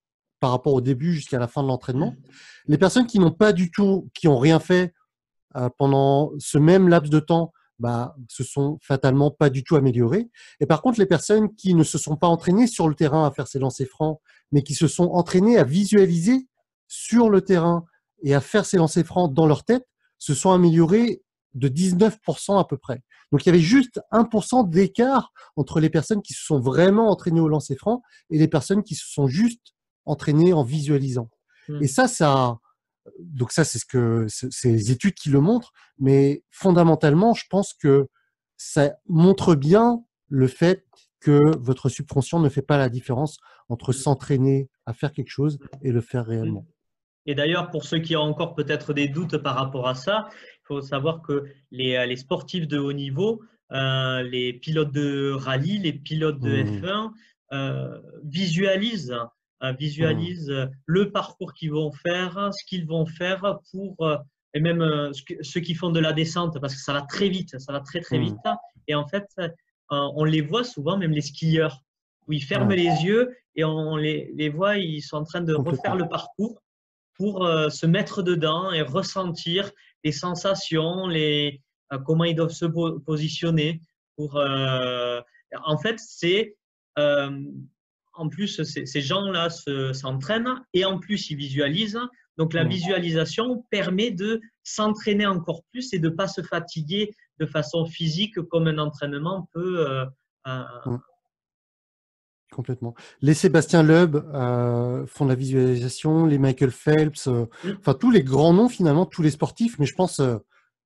par rapport au début jusqu'à la fin de l'entraînement. Mmh. Les personnes qui n'ont pas du tout, qui ont rien fait euh, pendant ce même laps de temps, bah, se sont fatalement pas du tout améliorées. Et par contre, les personnes qui ne se sont pas entraînées sur le terrain à faire ces lancers francs, mais qui se sont entraînées à visualiser sur le terrain et à faire ces lancers francs dans leur tête, se sont améliorés de 19% à peu près. Donc il y avait juste 1% d'écart entre les personnes qui se sont vraiment entraînées au lancer franc et les personnes qui se sont juste entraînées en visualisant. Hmm. Et ça, ça, donc ça c'est ce que c'est les études qui le montrent, mais fondamentalement, je pense que ça montre bien le fait que votre subconscient ne fait pas la différence entre s'entraîner à faire quelque chose et le faire réellement. Et d'ailleurs, pour ceux qui ont encore peut-être des doutes par rapport à ça, il faut savoir que les, euh, les sportifs de haut niveau, euh, les pilotes de rallye, les pilotes de mmh. F1 euh, visualisent, euh, visualisent mmh. le parcours qu'ils vont faire, ce qu'ils vont faire pour, et même ceux qui font de la descente, parce que ça va très vite, ça va très très mmh. vite. Et en fait, on les voit souvent, même les skieurs, où ils ferment les yeux et on les, les voit, ils sont en train de refaire le parcours pour euh, se mettre dedans et ressentir les sensations, les, euh, comment ils doivent se positionner. Pour, euh, en fait, c'est en plus ces gens-là s'entraînent et en plus ils visualisent. Donc la visualisation permet de s'entraîner encore plus et de ne pas se fatiguer de façon physique comme un entraînement peut, Complètement. Les Sébastien Loeb euh, font de la visualisation, les Michael Phelps, euh, enfin tous les grands noms finalement, tous les sportifs, mais je pense euh,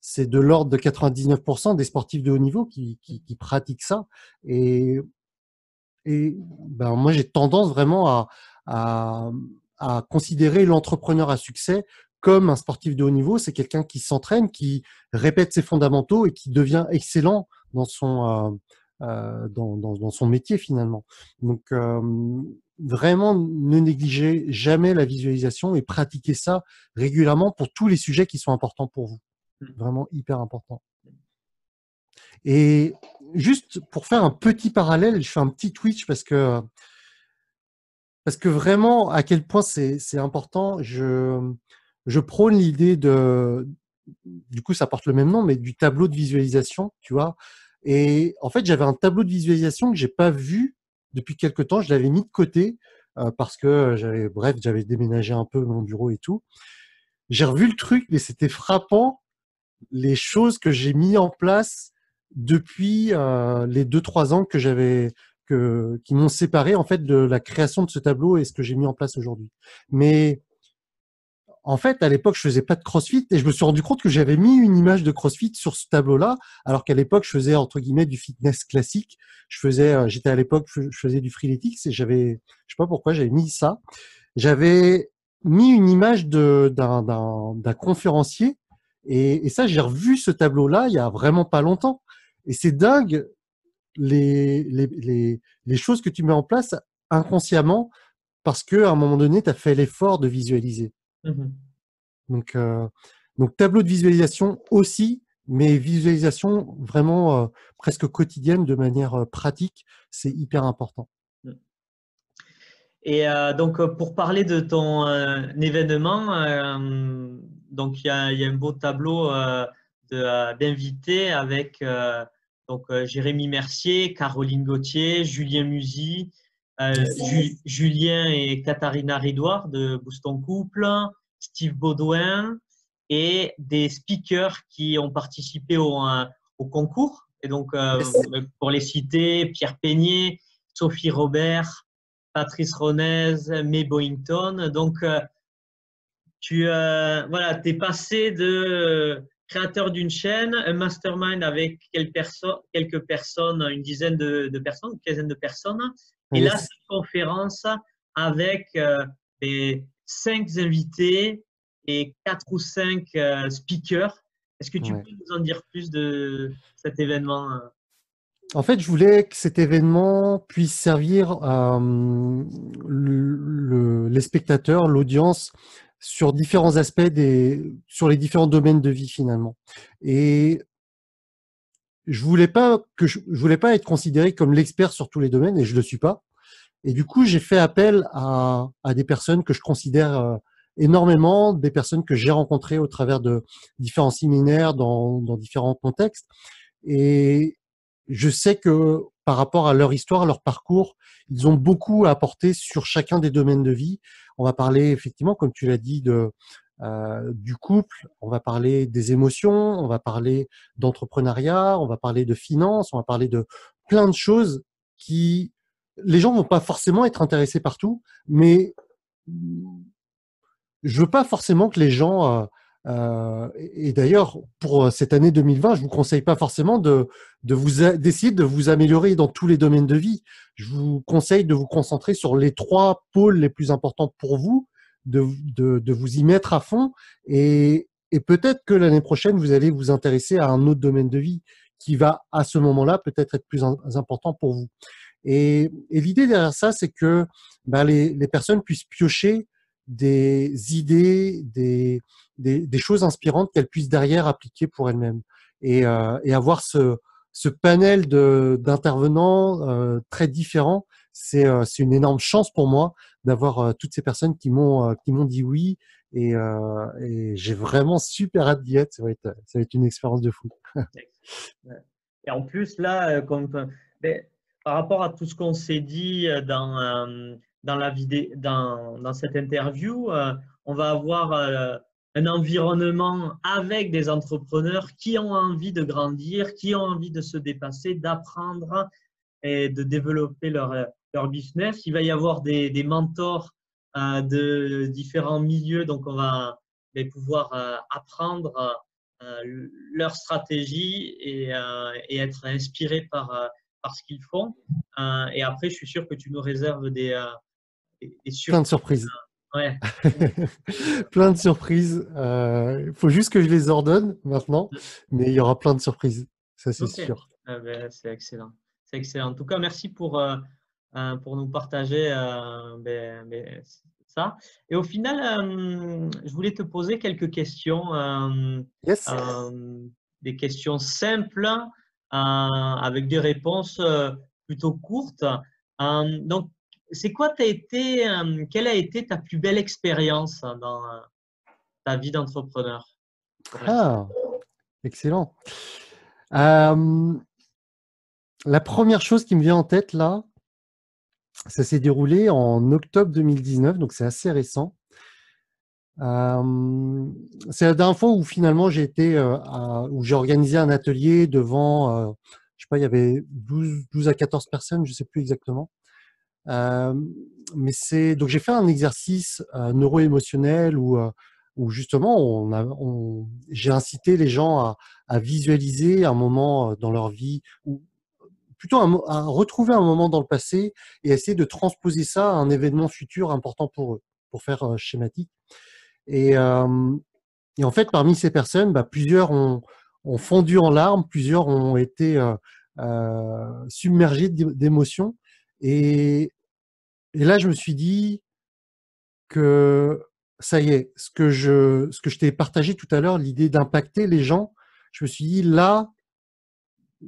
c'est de l'ordre de 99% des sportifs de haut niveau qui, qui, qui pratiquent ça. Et, et ben, moi j'ai tendance vraiment à, à, à considérer l'entrepreneur à succès comme un sportif de haut niveau. C'est quelqu'un qui s'entraîne, qui répète ses fondamentaux et qui devient excellent dans son euh, dans, dans, dans, son métier finalement. Donc euh, vraiment ne négligez jamais la visualisation et pratiquez ça régulièrement pour tous les sujets qui sont importants pour vous. Mmh. Vraiment hyper important. Et juste pour faire un petit parallèle, je fais un petit twitch parce que parce que vraiment à quel point c'est important. Je je prône l'idée de du coup ça porte le même nom, mais du tableau de visualisation, tu vois, et en fait, j'avais un tableau de visualisation que j'ai pas vu depuis quelque temps. Je l'avais mis de côté euh, parce que j'avais, bref, j'avais déménagé un peu mon bureau et tout. j'ai revu le truc, mais c'était frappant les choses que j'ai mis en place depuis euh, les deux trois ans que j'avais que qui m'ont séparé en fait de la création de ce tableau et ce que j'ai mis en place aujourd'hui. Mais en fait, à l'époque, je faisais pas de CrossFit et je me suis rendu compte que j'avais mis une image de CrossFit sur ce tableau-là, alors qu'à l'époque, je faisais entre guillemets du fitness classique. Je faisais, euh, j'étais à l'époque, je faisais du freeletics et j'avais, je sais pas pourquoi, j'avais mis ça. J'avais mis une image d'un d'un conférencier et, ça, j'ai revu ce tableau-là il y a vraiment pas longtemps. Et c'est dingue les, les, les, les choses que tu mets en place inconsciemment parce que à un moment donné, tu as fait l'effort de visualiser. Mmh donc, euh, donc, tableau de visualisation aussi, mais visualisation vraiment euh, presque quotidienne de manière euh, pratique, c'est hyper important. Mmh. Et donc, pour parler de ton événement, donc il y, a, y, a un beau tableau d'invités avec donc, Jérémy Mercier, Caroline Gauthier, Julien Musy, Julien et Katharina Ridoir de Booston Couple, Steve Baudouin et des speakers qui ont participé au, au concours. Et donc, euh, pour les citer, Pierre Peignet, Sophie Robert, Patrice Ronez, May Boyington. Donc, euh, tu euh, voilà, es passé de créateur d'une chaîne, un mastermind avec quelques, quelques personnes, une dizaine de, de, personnes, une quinzaine de personnes, et là, cette conférence avec des cinq invités et quatre ou cinq euh, speakers. Est-ce que tu peux nous en dire plus de cet événement euh? En fait, je voulais que cet événement puisse servir les spectateurs, l'audience, sur différents aspects des, sur les différents domaines de vie finalement. Et je voulais pas que je, je voulais pas être considéré comme l'expert sur tous les domaines et je le suis pas. Et du coup, j'ai fait appel à, à, des personnes que je considère euh, énormément, des personnes que j'ai rencontrées au travers de différents séminaires dans, dans différents contextes. Et je sais que par rapport à leur histoire, leur parcours, ils ont beaucoup à apporter sur chacun des domaines de vie. On va parler effectivement, comme tu l'as dit, de euh, du couple, on va parler des émotions, on va parler d'entrepreneuriat, on va parler de finances, on va parler de plein de choses qui les gens vont pas forcément être intéressés partout, mais je veux pas forcément que les gens euh, euh, et d'ailleurs pour cette année 2020, je vous conseille pas forcément de, de vous d'essayer de vous améliorer dans tous les domaines de vie. Je vous conseille de vous concentrer sur les trois pôles les plus importants pour vous, de, de, de vous y mettre à fond et, et peut-être que l'année prochaine vous allez vous intéresser à un autre domaine de vie qui va à ce moment-là peut-être être plus important pour vous. Et, l'idée derrière ça, c'est que ben, les, les, personnes puissent piocher des idées, des, des, des choses inspirantes qu'elles puissent derrière appliquer pour elles-mêmes et, euh, et, avoir ce, ce panel d'intervenants euh, très différents. C'est euh, une énorme chance pour moi d'avoir euh, toutes ces personnes qui m'ont euh, qui m'ont dit oui et, et j'ai vraiment super hâte d'y être. Ça va être ça va être une expérience de fou. et en plus là, comme ben, par rapport à tout ce qu'on s'est dit dans, dans, la vidéo, dans, dans cette interview, on va avoir un environnement avec des entrepreneurs qui ont envie de grandir, qui ont envie de se dépasser, d'apprendre et de développer leur, leur business. Il va y avoir des, des mentors de différents milieux, donc on va pouvoir apprendre leur stratégie et, et être inspiré par, parce qu'ils font. Euh, et après, je suis sûr que tu nous réserves des, euh, des, Plein de surprises. Ouais. plein de surprises. Il euh, faut juste que je les ordonne maintenant, mais il y aura plein de surprises. Ça, c'est sûr. Ah ben, c'est excellent. C'est excellent. En tout cas, merci pour, pour nous partager ben, ben, ça. Et au final, je voulais te poser quelques questions. Yes. des questions simples euh, avec des réponses euh, plutôt courtes. Euh, donc, c'est quoi as été, quelle a été ta plus belle expérience dans ta vie d'entrepreneur? Ah, excellent. la première chose qui me vient en tête là, ça s'est déroulé en octobre 2019, donc c'est assez récent. Euh, c'est la dernière fois où finalement j'ai été, euh, où j'ai organisé un atelier devant, euh, je sais pas, il y avait 12, 12 à 14 personnes, je sais plus exactement. mais c'est donc j'ai fait un exercice neuro-émotionnel où, où justement on j'ai incité les gens à, à, visualiser un moment dans leur vie ou plutôt à, retrouver un moment dans le passé et essayer de transposer ça à un événement futur important pour eux, pour faire schématique. Et, euh, et, en fait, parmi ces personnes, bah, plusieurs ont, ont, fondu en larmes, plusieurs ont été euh, euh, submergés d'émotions. Et, et là, je me suis dit que ça y est, ce que je, ce que je t'ai partagé tout à l'heure, l'idée d'impacter les gens, je me suis dit là,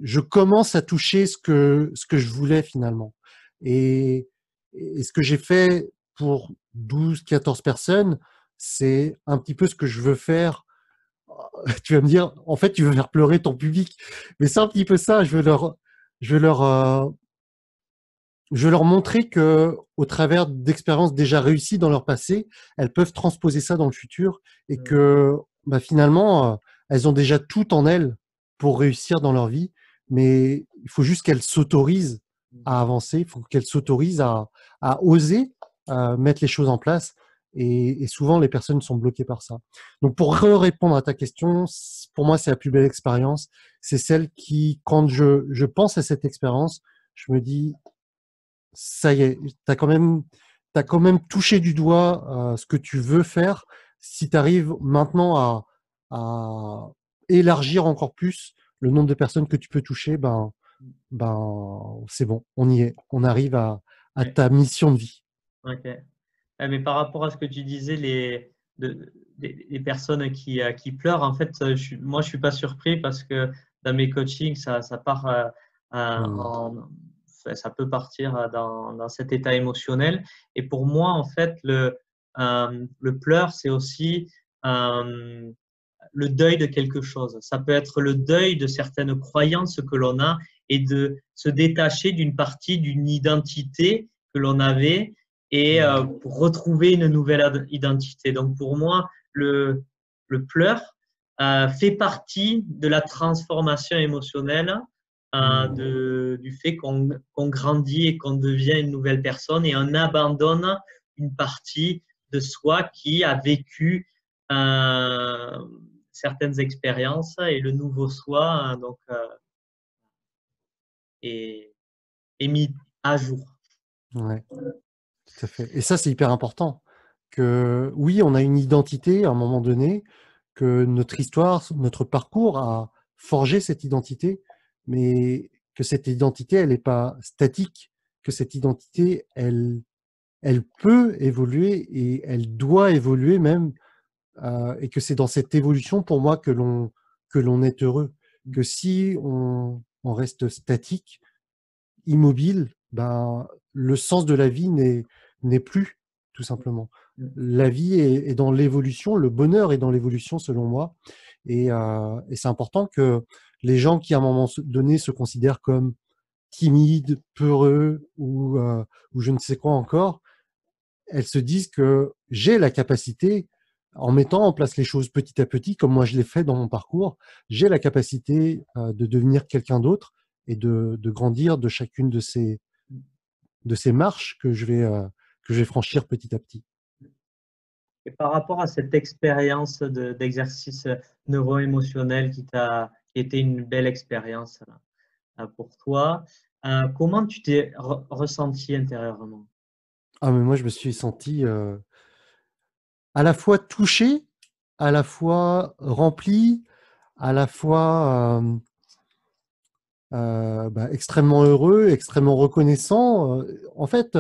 je commence à toucher ce que, ce que je voulais finalement. Et, et ce que j'ai fait pour 12, 14 personnes, c'est un petit peu ce que je veux faire. Tu vas me dire, en fait, tu veux faire pleurer ton public, mais c'est un petit peu ça. Je veux leur, je veux leur, euh, je veux leur montrer que, au travers d'expériences déjà réussies dans leur passé, elles peuvent transposer ça dans le futur et mmh. que, bah, finalement, euh, elles ont déjà tout en elles pour réussir dans leur vie, mais il faut juste qu'elles s'autorisent à avancer, il faut qu'elles s'autorisent à, à oser euh, mettre les choses en place et, et, souvent, les personnes sont bloquées par ça. Donc, pour répondre à ta question, pour moi, c'est la plus belle expérience. C'est celle qui, quand je, je pense à cette expérience, je me dis, ça y est, tu as quand même, as quand même touché du doigt euh, ce que tu veux faire. Si tu arrives maintenant à, à élargir encore plus le nombre de personnes que tu peux toucher, ben, ben, c'est bon, on y est. On arrive à, à ta mission de vie. Okay. Eh, mais par rapport à ce que tu disais, les, les personnes qui, euh, qui, pleurent, en fait, je, moi, je ne suis pas surpris parce que dans mes coachings, ça, ça part euh, mmh. ça peut partir dans, dans, cet état émotionnel. Et pour moi, en fait, le, euh, le pleur, c'est aussi le deuil de quelque chose. Ça peut être le deuil de certaines croyances que l'on a et de se détacher d'une partie d'une identité que l'on avait et euh, retrouver une nouvelle identité. Donc pour moi, le, le pleur euh, fait partie de la transformation émotionnelle, euh, du fait qu'on grandit et qu'on devient une nouvelle personne et on abandonne une partie de soi qui a vécu certaines expériences et le nouveau soi hein, donc, euh, est, mis à jour. Ouais. Et ça, c'est hyper important. Que oui, on a une identité à un moment donné, que notre histoire, notre parcours a forgé cette identité, mais que cette identité, elle n'est pas statique, que cette identité, elle, elle peut évoluer et elle doit évoluer même, euh, et que c'est dans cette évolution pour moi que l'on que l'on est heureux. Que si on, on reste statique, immobile, ben le sens de la vie n'est n'est plus, tout simplement. Mmh. La vie est, dans l'évolution, le bonheur est dans l'évolution selon moi. Euh, et, c'est important que les gens qui à un moment donné se considèrent comme timides, peureux ou, euh, ou je ne sais quoi encore, elles se disent que j'ai la capacité, en mettant en place les choses petit à petit, comme moi je l'ai fait dans mon parcours, j'ai la capacité euh, de devenir quelqu'un d'autre et de, de, grandir de chacune de ces, de ces marches que je vais, que je vais franchir petit à petit. Et par rapport à cette expérience d'exercice neuro-émotionnel qui t'a été une belle expérience pour toi, euh, comment tu t'es ressenti intérieurement? Ah mais moi je me suis senti euh, à la fois touché, à la fois rempli, à la fois euh, bah, extrêmement heureux, extrêmement reconnaissant. En fait,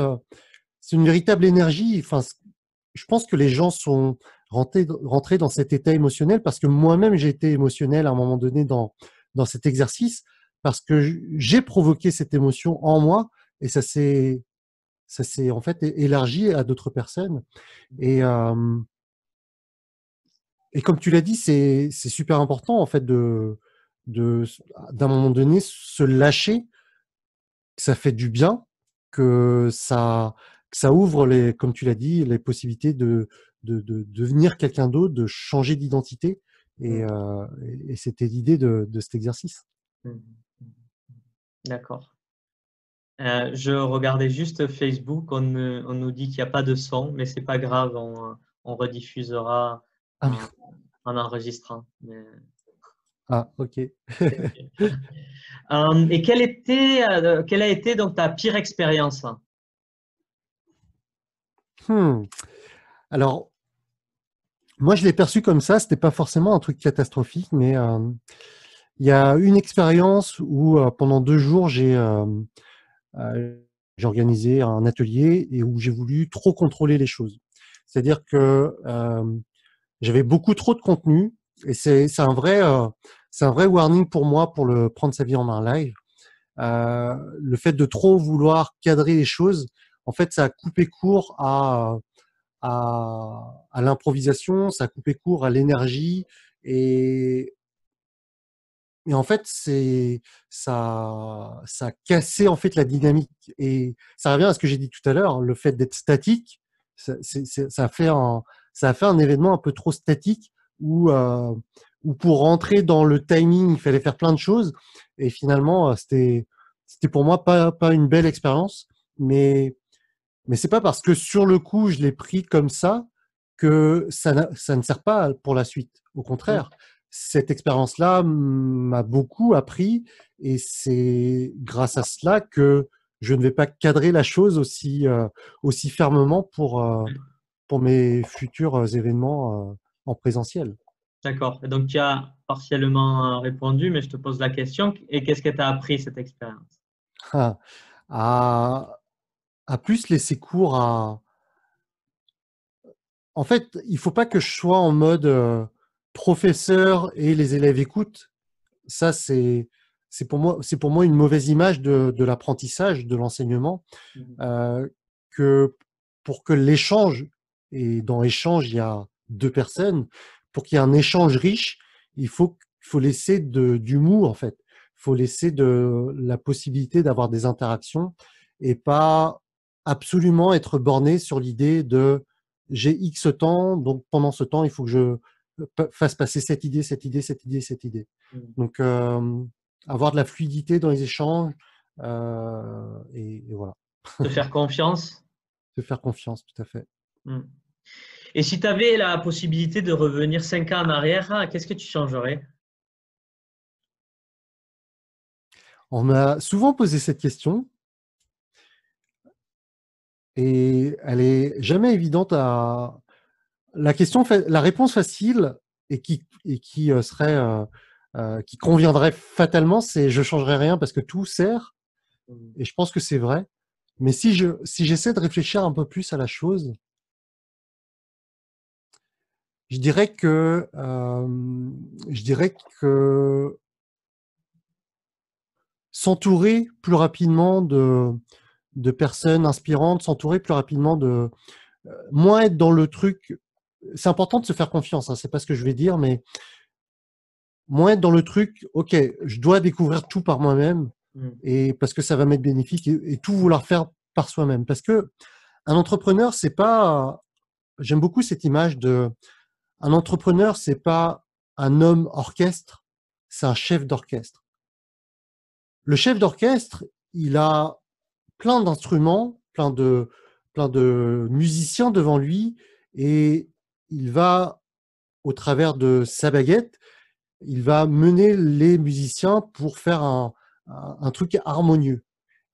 c'est une véritable énergie. Enfin, je pense que les gens sont rentrés, rentrés dans cet état émotionnel parce que moi-même j'ai été émotionnel à un moment donné dans dans cet exercice parce que j'ai provoqué cette émotion en moi et ça s'est ça s'est en fait élargi à d'autres personnes et euh, et comme tu l'as dit c'est super important en fait de de d'un moment donné se lâcher ça fait du bien que ça ça ouvre, les, comme tu l'as dit, les possibilités de, de, de devenir quelqu'un d'autre, de changer d'identité. Et, mmh. euh, et c'était l'idée de, de, cet exercice. Mmh. D'accord. Euh, je regardais juste Facebook, on, on nous dit qu'il n'y a pas de son, mais c'est pas grave, on, on rediffusera ah en, enregistrant. Ah, ok. Euh, et quelle, était, euh, quelle a été donc ta pire expérience? Hmm. Alors, moi, je l'ai perçu comme ça. C'était pas forcément un truc catastrophique, mais il y a une expérience où pendant deux jours, j'ai j'ai organisé un atelier et où j'ai voulu trop contrôler les choses. C'est-à-dire que euh, j'avais beaucoup trop de contenu et c'est un vrai euh, c'est un vrai warning pour moi pour le prendre sa vie en main live. Euh, le fait de trop vouloir cadrer les choses, en fait, ça a coupé court à à, à l'improvisation, ça a coupé court à l'énergie et et en fait, c'est ça, ça a cassé en fait la dynamique. Et ça revient à ce que j'ai dit tout à l'heure, le fait d'être statique, ça, ça, a fait un, ça a fait un événement un peu trop statique où, euh, où pour rentrer dans le timing, il fallait faire plein de choses. Et finalement, euh, c'était, c'était pour moi pas, pas une belle expérience. Mais, mais c'est pas parce que sur le coup, je l'ai pris comme ça que ça, ça ne sert pas pour la suite. Au contraire, cette expérience-là m'a beaucoup appris et c'est grâce à cela que je ne vais pas cadrer la chose aussi, euh, aussi fermement pour, euh, pour mes futurs euh, événements en présentiel. D'accord. Donc, tu as partiellement répondu, mais je te pose la question. Et qu'est-ce que tu as appris cette expérience? Ah, à, à, plus laisser cours à. En fait, il ne faut pas que je sois en mode professeur et les élèves écoutent, ça c'est c'est pour moi c'est pour moi une mauvaise image de, l'apprentissage, de l'enseignement, mmh euh, que pour que l'échange et dans échange il y a deux personnes, pour qu'il y ait un échange riche, il faut faut laisser d'humour en fait, il faut laisser de la possibilité d'avoir des interactions et pas absolument être borné sur l'idée de j'ai X temps, donc pendant ce temps, il faut que je fasse passer cette idée, cette idée, cette idée, cette idée. Mmh. Donc, avoir de la fluidité dans les échanges et, voilà. De faire confiance? De faire confiance, tout à fait. Mmh. Et si tu avais la possibilité de revenir cinq ans en arrière, hein, qu'est-ce que tu changerais? On m'a souvent posé cette question et elle est jamais évidente à, la question, la réponse facile et qui, et qui euh, serait, euh, euh, qui conviendrait fatalement, c'est je changerai rien parce que tout sert. Et je pense que c'est vrai. Mais si je, si j'essaie de réfléchir un peu plus à la chose, je dirais que, je dirais que s'entourer plus rapidement de, de personnes inspirantes, s'entourer plus rapidement de, moins être dans le truc c'est important de se faire confiance, hein, c'est pas ce que je vais dire, mais moins être dans le truc, ok, je dois découvrir tout par moi-même, mmh. et parce que ça va m'être bénéfique, et, tout vouloir faire par soi-même. Parce que un entrepreneur, c'est pas, j'aime beaucoup cette image de, un entrepreneur, c'est pas un homme orchestre, c'est un chef d'orchestre. Le chef d'orchestre, il a plein d'instruments, plein de, plein de musiciens devant lui, et il va, au travers de sa baguette, il va mener les musiciens pour faire un, truc harmonieux.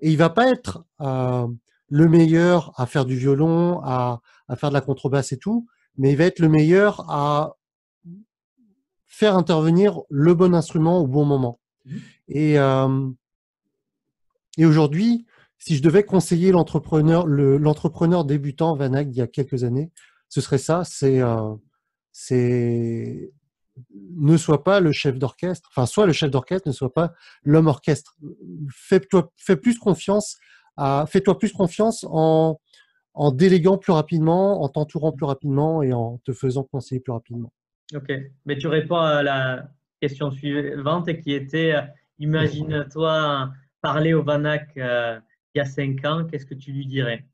Et il va pas être euh, le meilleur à faire du violon, à, faire de la contrebasse et tout, mais il va être le meilleur à faire intervenir le bon instrument au bon moment. Mmh. Et, euh, et aujourd'hui, si je devais conseiller l'entrepreneur, l'entrepreneur débutant Vanag il y a quelques années, ce serait ça, c'est euh, c'est ne sois pas le chef d'orchestre, enfin soit le chef d'orchestre, ne sois pas l'homme orchestre. Fais-toi fais plus confiance fais-toi plus confiance en déléguant plus rapidement, en t'entourant plus rapidement et en te faisant conseiller plus rapidement. Ok, mais tu réponds à la question suivante qui était euh, imagine-toi parler au Vanak euh, il y a cinq ans, qu'est-ce que tu lui dirais?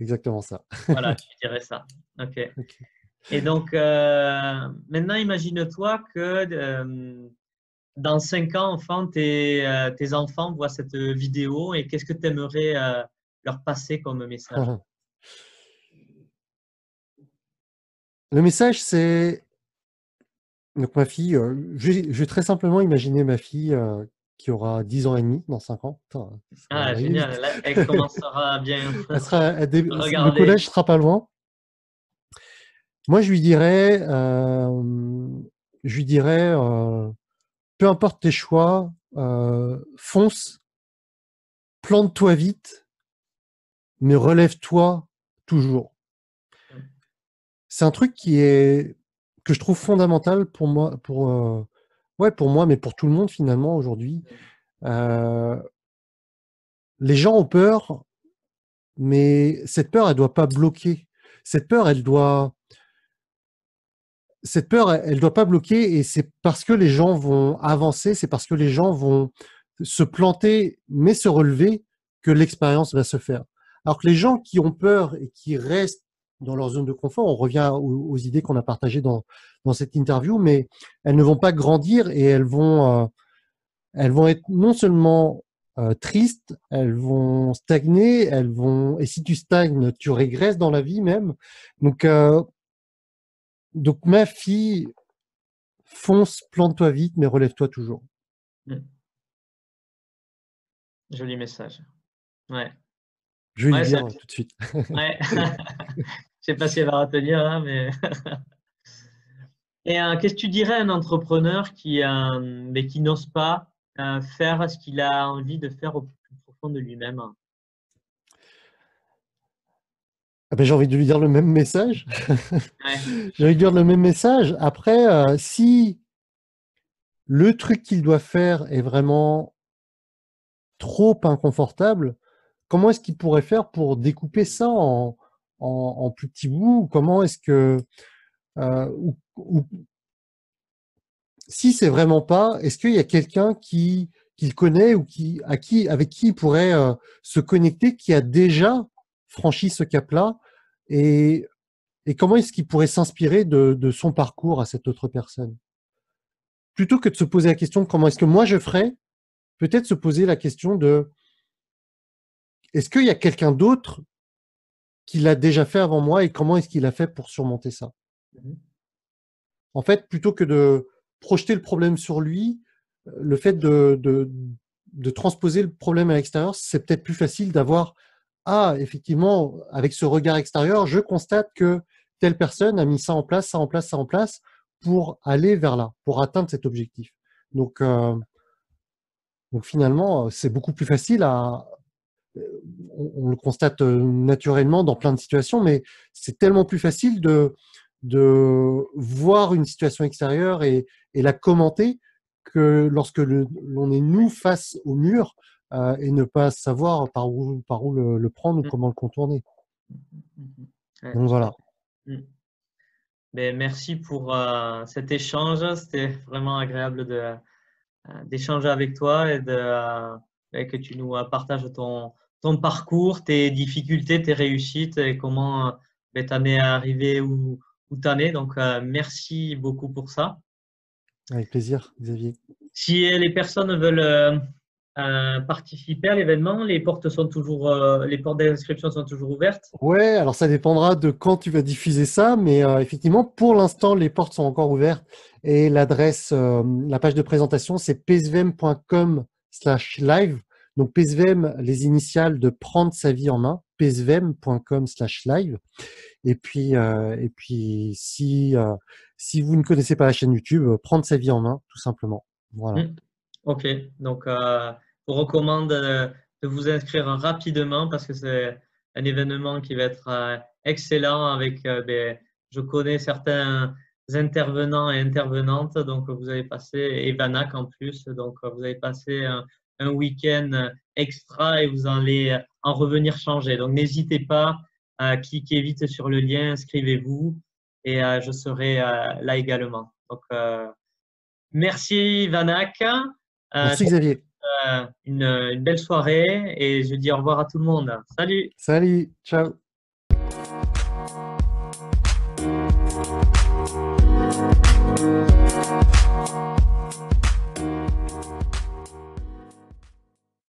Exactement ça. voilà, tu dirais ça. Ok. Et donc, euh, maintenant, imagine-toi que euh, dans cinq ans, enfin, tes, tes, enfants voient cette vidéo et qu'est-ce que tu aimerais leur passer comme message? Le message, c'est donc ma fille, je, vais, très simplement imaginer ma fille qui aura 10 ans et demi dans 5 ans. ah, génial. elle commencera bien. elle sera, le collège sera pas loin. Moi, je lui dirais, je lui dirais, peu importe tes choix, fonce, plante-toi vite, mais relève-toi toujours. Mmh. C'est un truc qui est que je trouve fondamental pour moi, pour, euh, pour moi, mais pour tout le monde finalement aujourd'hui. Euh, les gens ont peur, mais cette peur, elle doit pas bloquer. Cette peur, elle doit, cette peur, elle doit pas bloquer, et c'est parce que les gens vont avancer, c'est parce que les gens vont se planter, mais se relever, que l'expérience va se faire. Alors que les gens qui ont peur et qui restent dans leur zone de confort. On revient aux, idées qu'on a partagées dans, dans cette interview, mais elles ne vont pas grandir et elles vont, euh, elles vont être non seulement euh, tristes, elles vont stagner, elles vont et si tu stagnes, tu régresses dans la vie même. Donc, euh, donc ma fille, fonce, plante-toi vite, mais relève-toi toujours. Mmh. Joli message. Ouais. Je vais lui dire tout de suite. Ouais. Je sais pas si elle va retenir, hein, mais. Et euh, qu'est-ce que tu dirais à un entrepreneur qui, euh, mais qui n'ose pas euh, faire ce qu'il a envie de faire au plus profond de lui-même? Ah ben, J'ai envie de lui dire le même message. J'ai envie de dire le même message. Après, si le truc qu'il doit faire est vraiment trop inconfortable, comment est-ce qu'il pourrait faire pour découper ça en, en, plus petits bouts Comment est-ce que euh, si c'est vraiment pas, est-ce qu'il y a quelqu'un qui qu'il connaît ou qui avec qui il pourrait euh, se connecter qui a déjà franchi ce cap-là et, comment est-ce qu'il pourrait s'inspirer de, son parcours à cette autre personne? Plutôt que de se poser la question comment est-ce que moi je ferais, peut-être se poser la question de est-ce qu'il y a quelqu'un d'autre qu'il a déjà fait avant moi et comment est-ce qu'il a fait pour surmonter ça. Mmh en fait, plutôt que de projeter le problème sur lui, euh, le fait de, de, transposer le problème à l'extérieur, c'est peut-être plus facile d'avoir ah, effectivement, avec ce regard extérieur, je constate que telle personne a mis ça en place, ça en place, ça en place, pour aller vers là, pour atteindre cet objectif. Donc, euh, donc finalement, c'est beaucoup plus facile à, on, le constate naturellement dans plein de situations, mais c'est tellement plus facile de, de voir une situation extérieure et, la commenter que lorsque l'on est nous face au mur et ne pas savoir par où, par où le, prendre ou mmh. comment le contourner. Donc voilà. Ben, merci pour cet échange. C'était vraiment agréable d'échanger avec toi et de, que tu nous partages ton, ton parcours, tes difficultés, tes réussites et comment euh, ben, tu en es arrivé où, où tu en es. Donc, euh, merci beaucoup pour ça. Avec plaisir, Xavier. Si les personnes veulent euh, participer à l'événement, les portes sont toujours, les portes d'inscription sont toujours ouvertes. Ouais, alors ça dépendra de quand tu vas diffuser ça, mais effectivement, pour l'instant, les portes sont encore ouvertes et l'adresse, la page de présentation, c'est psvm.com/live. Donc PSVM, les initiales de prendre sa vie en main, psvm.com slash live. Et puis, euh, et puis si, euh, si vous ne connaissez pas la chaîne YouTube, euh, prendre sa vie en main, tout simplement. Voilà. Mmh. Ok, donc je vous recommande de vous inscrire rapidement parce que c'est un événement qui va être excellent avec, ben, je connais certains intervenants et intervenantes, donc vous avez passé, et Vanak en plus, donc vous avez passé un week-end extra et vous allez en revenir changer. Donc, n'hésitez pas à cliquer vite sur le lien, inscrivez-vous et euh, je serai euh, là également. Donc, euh, merci Vanak. merci Xavier. une, une belle soirée et je dis au revoir à tout le monde. Salut. Salut. Ciao.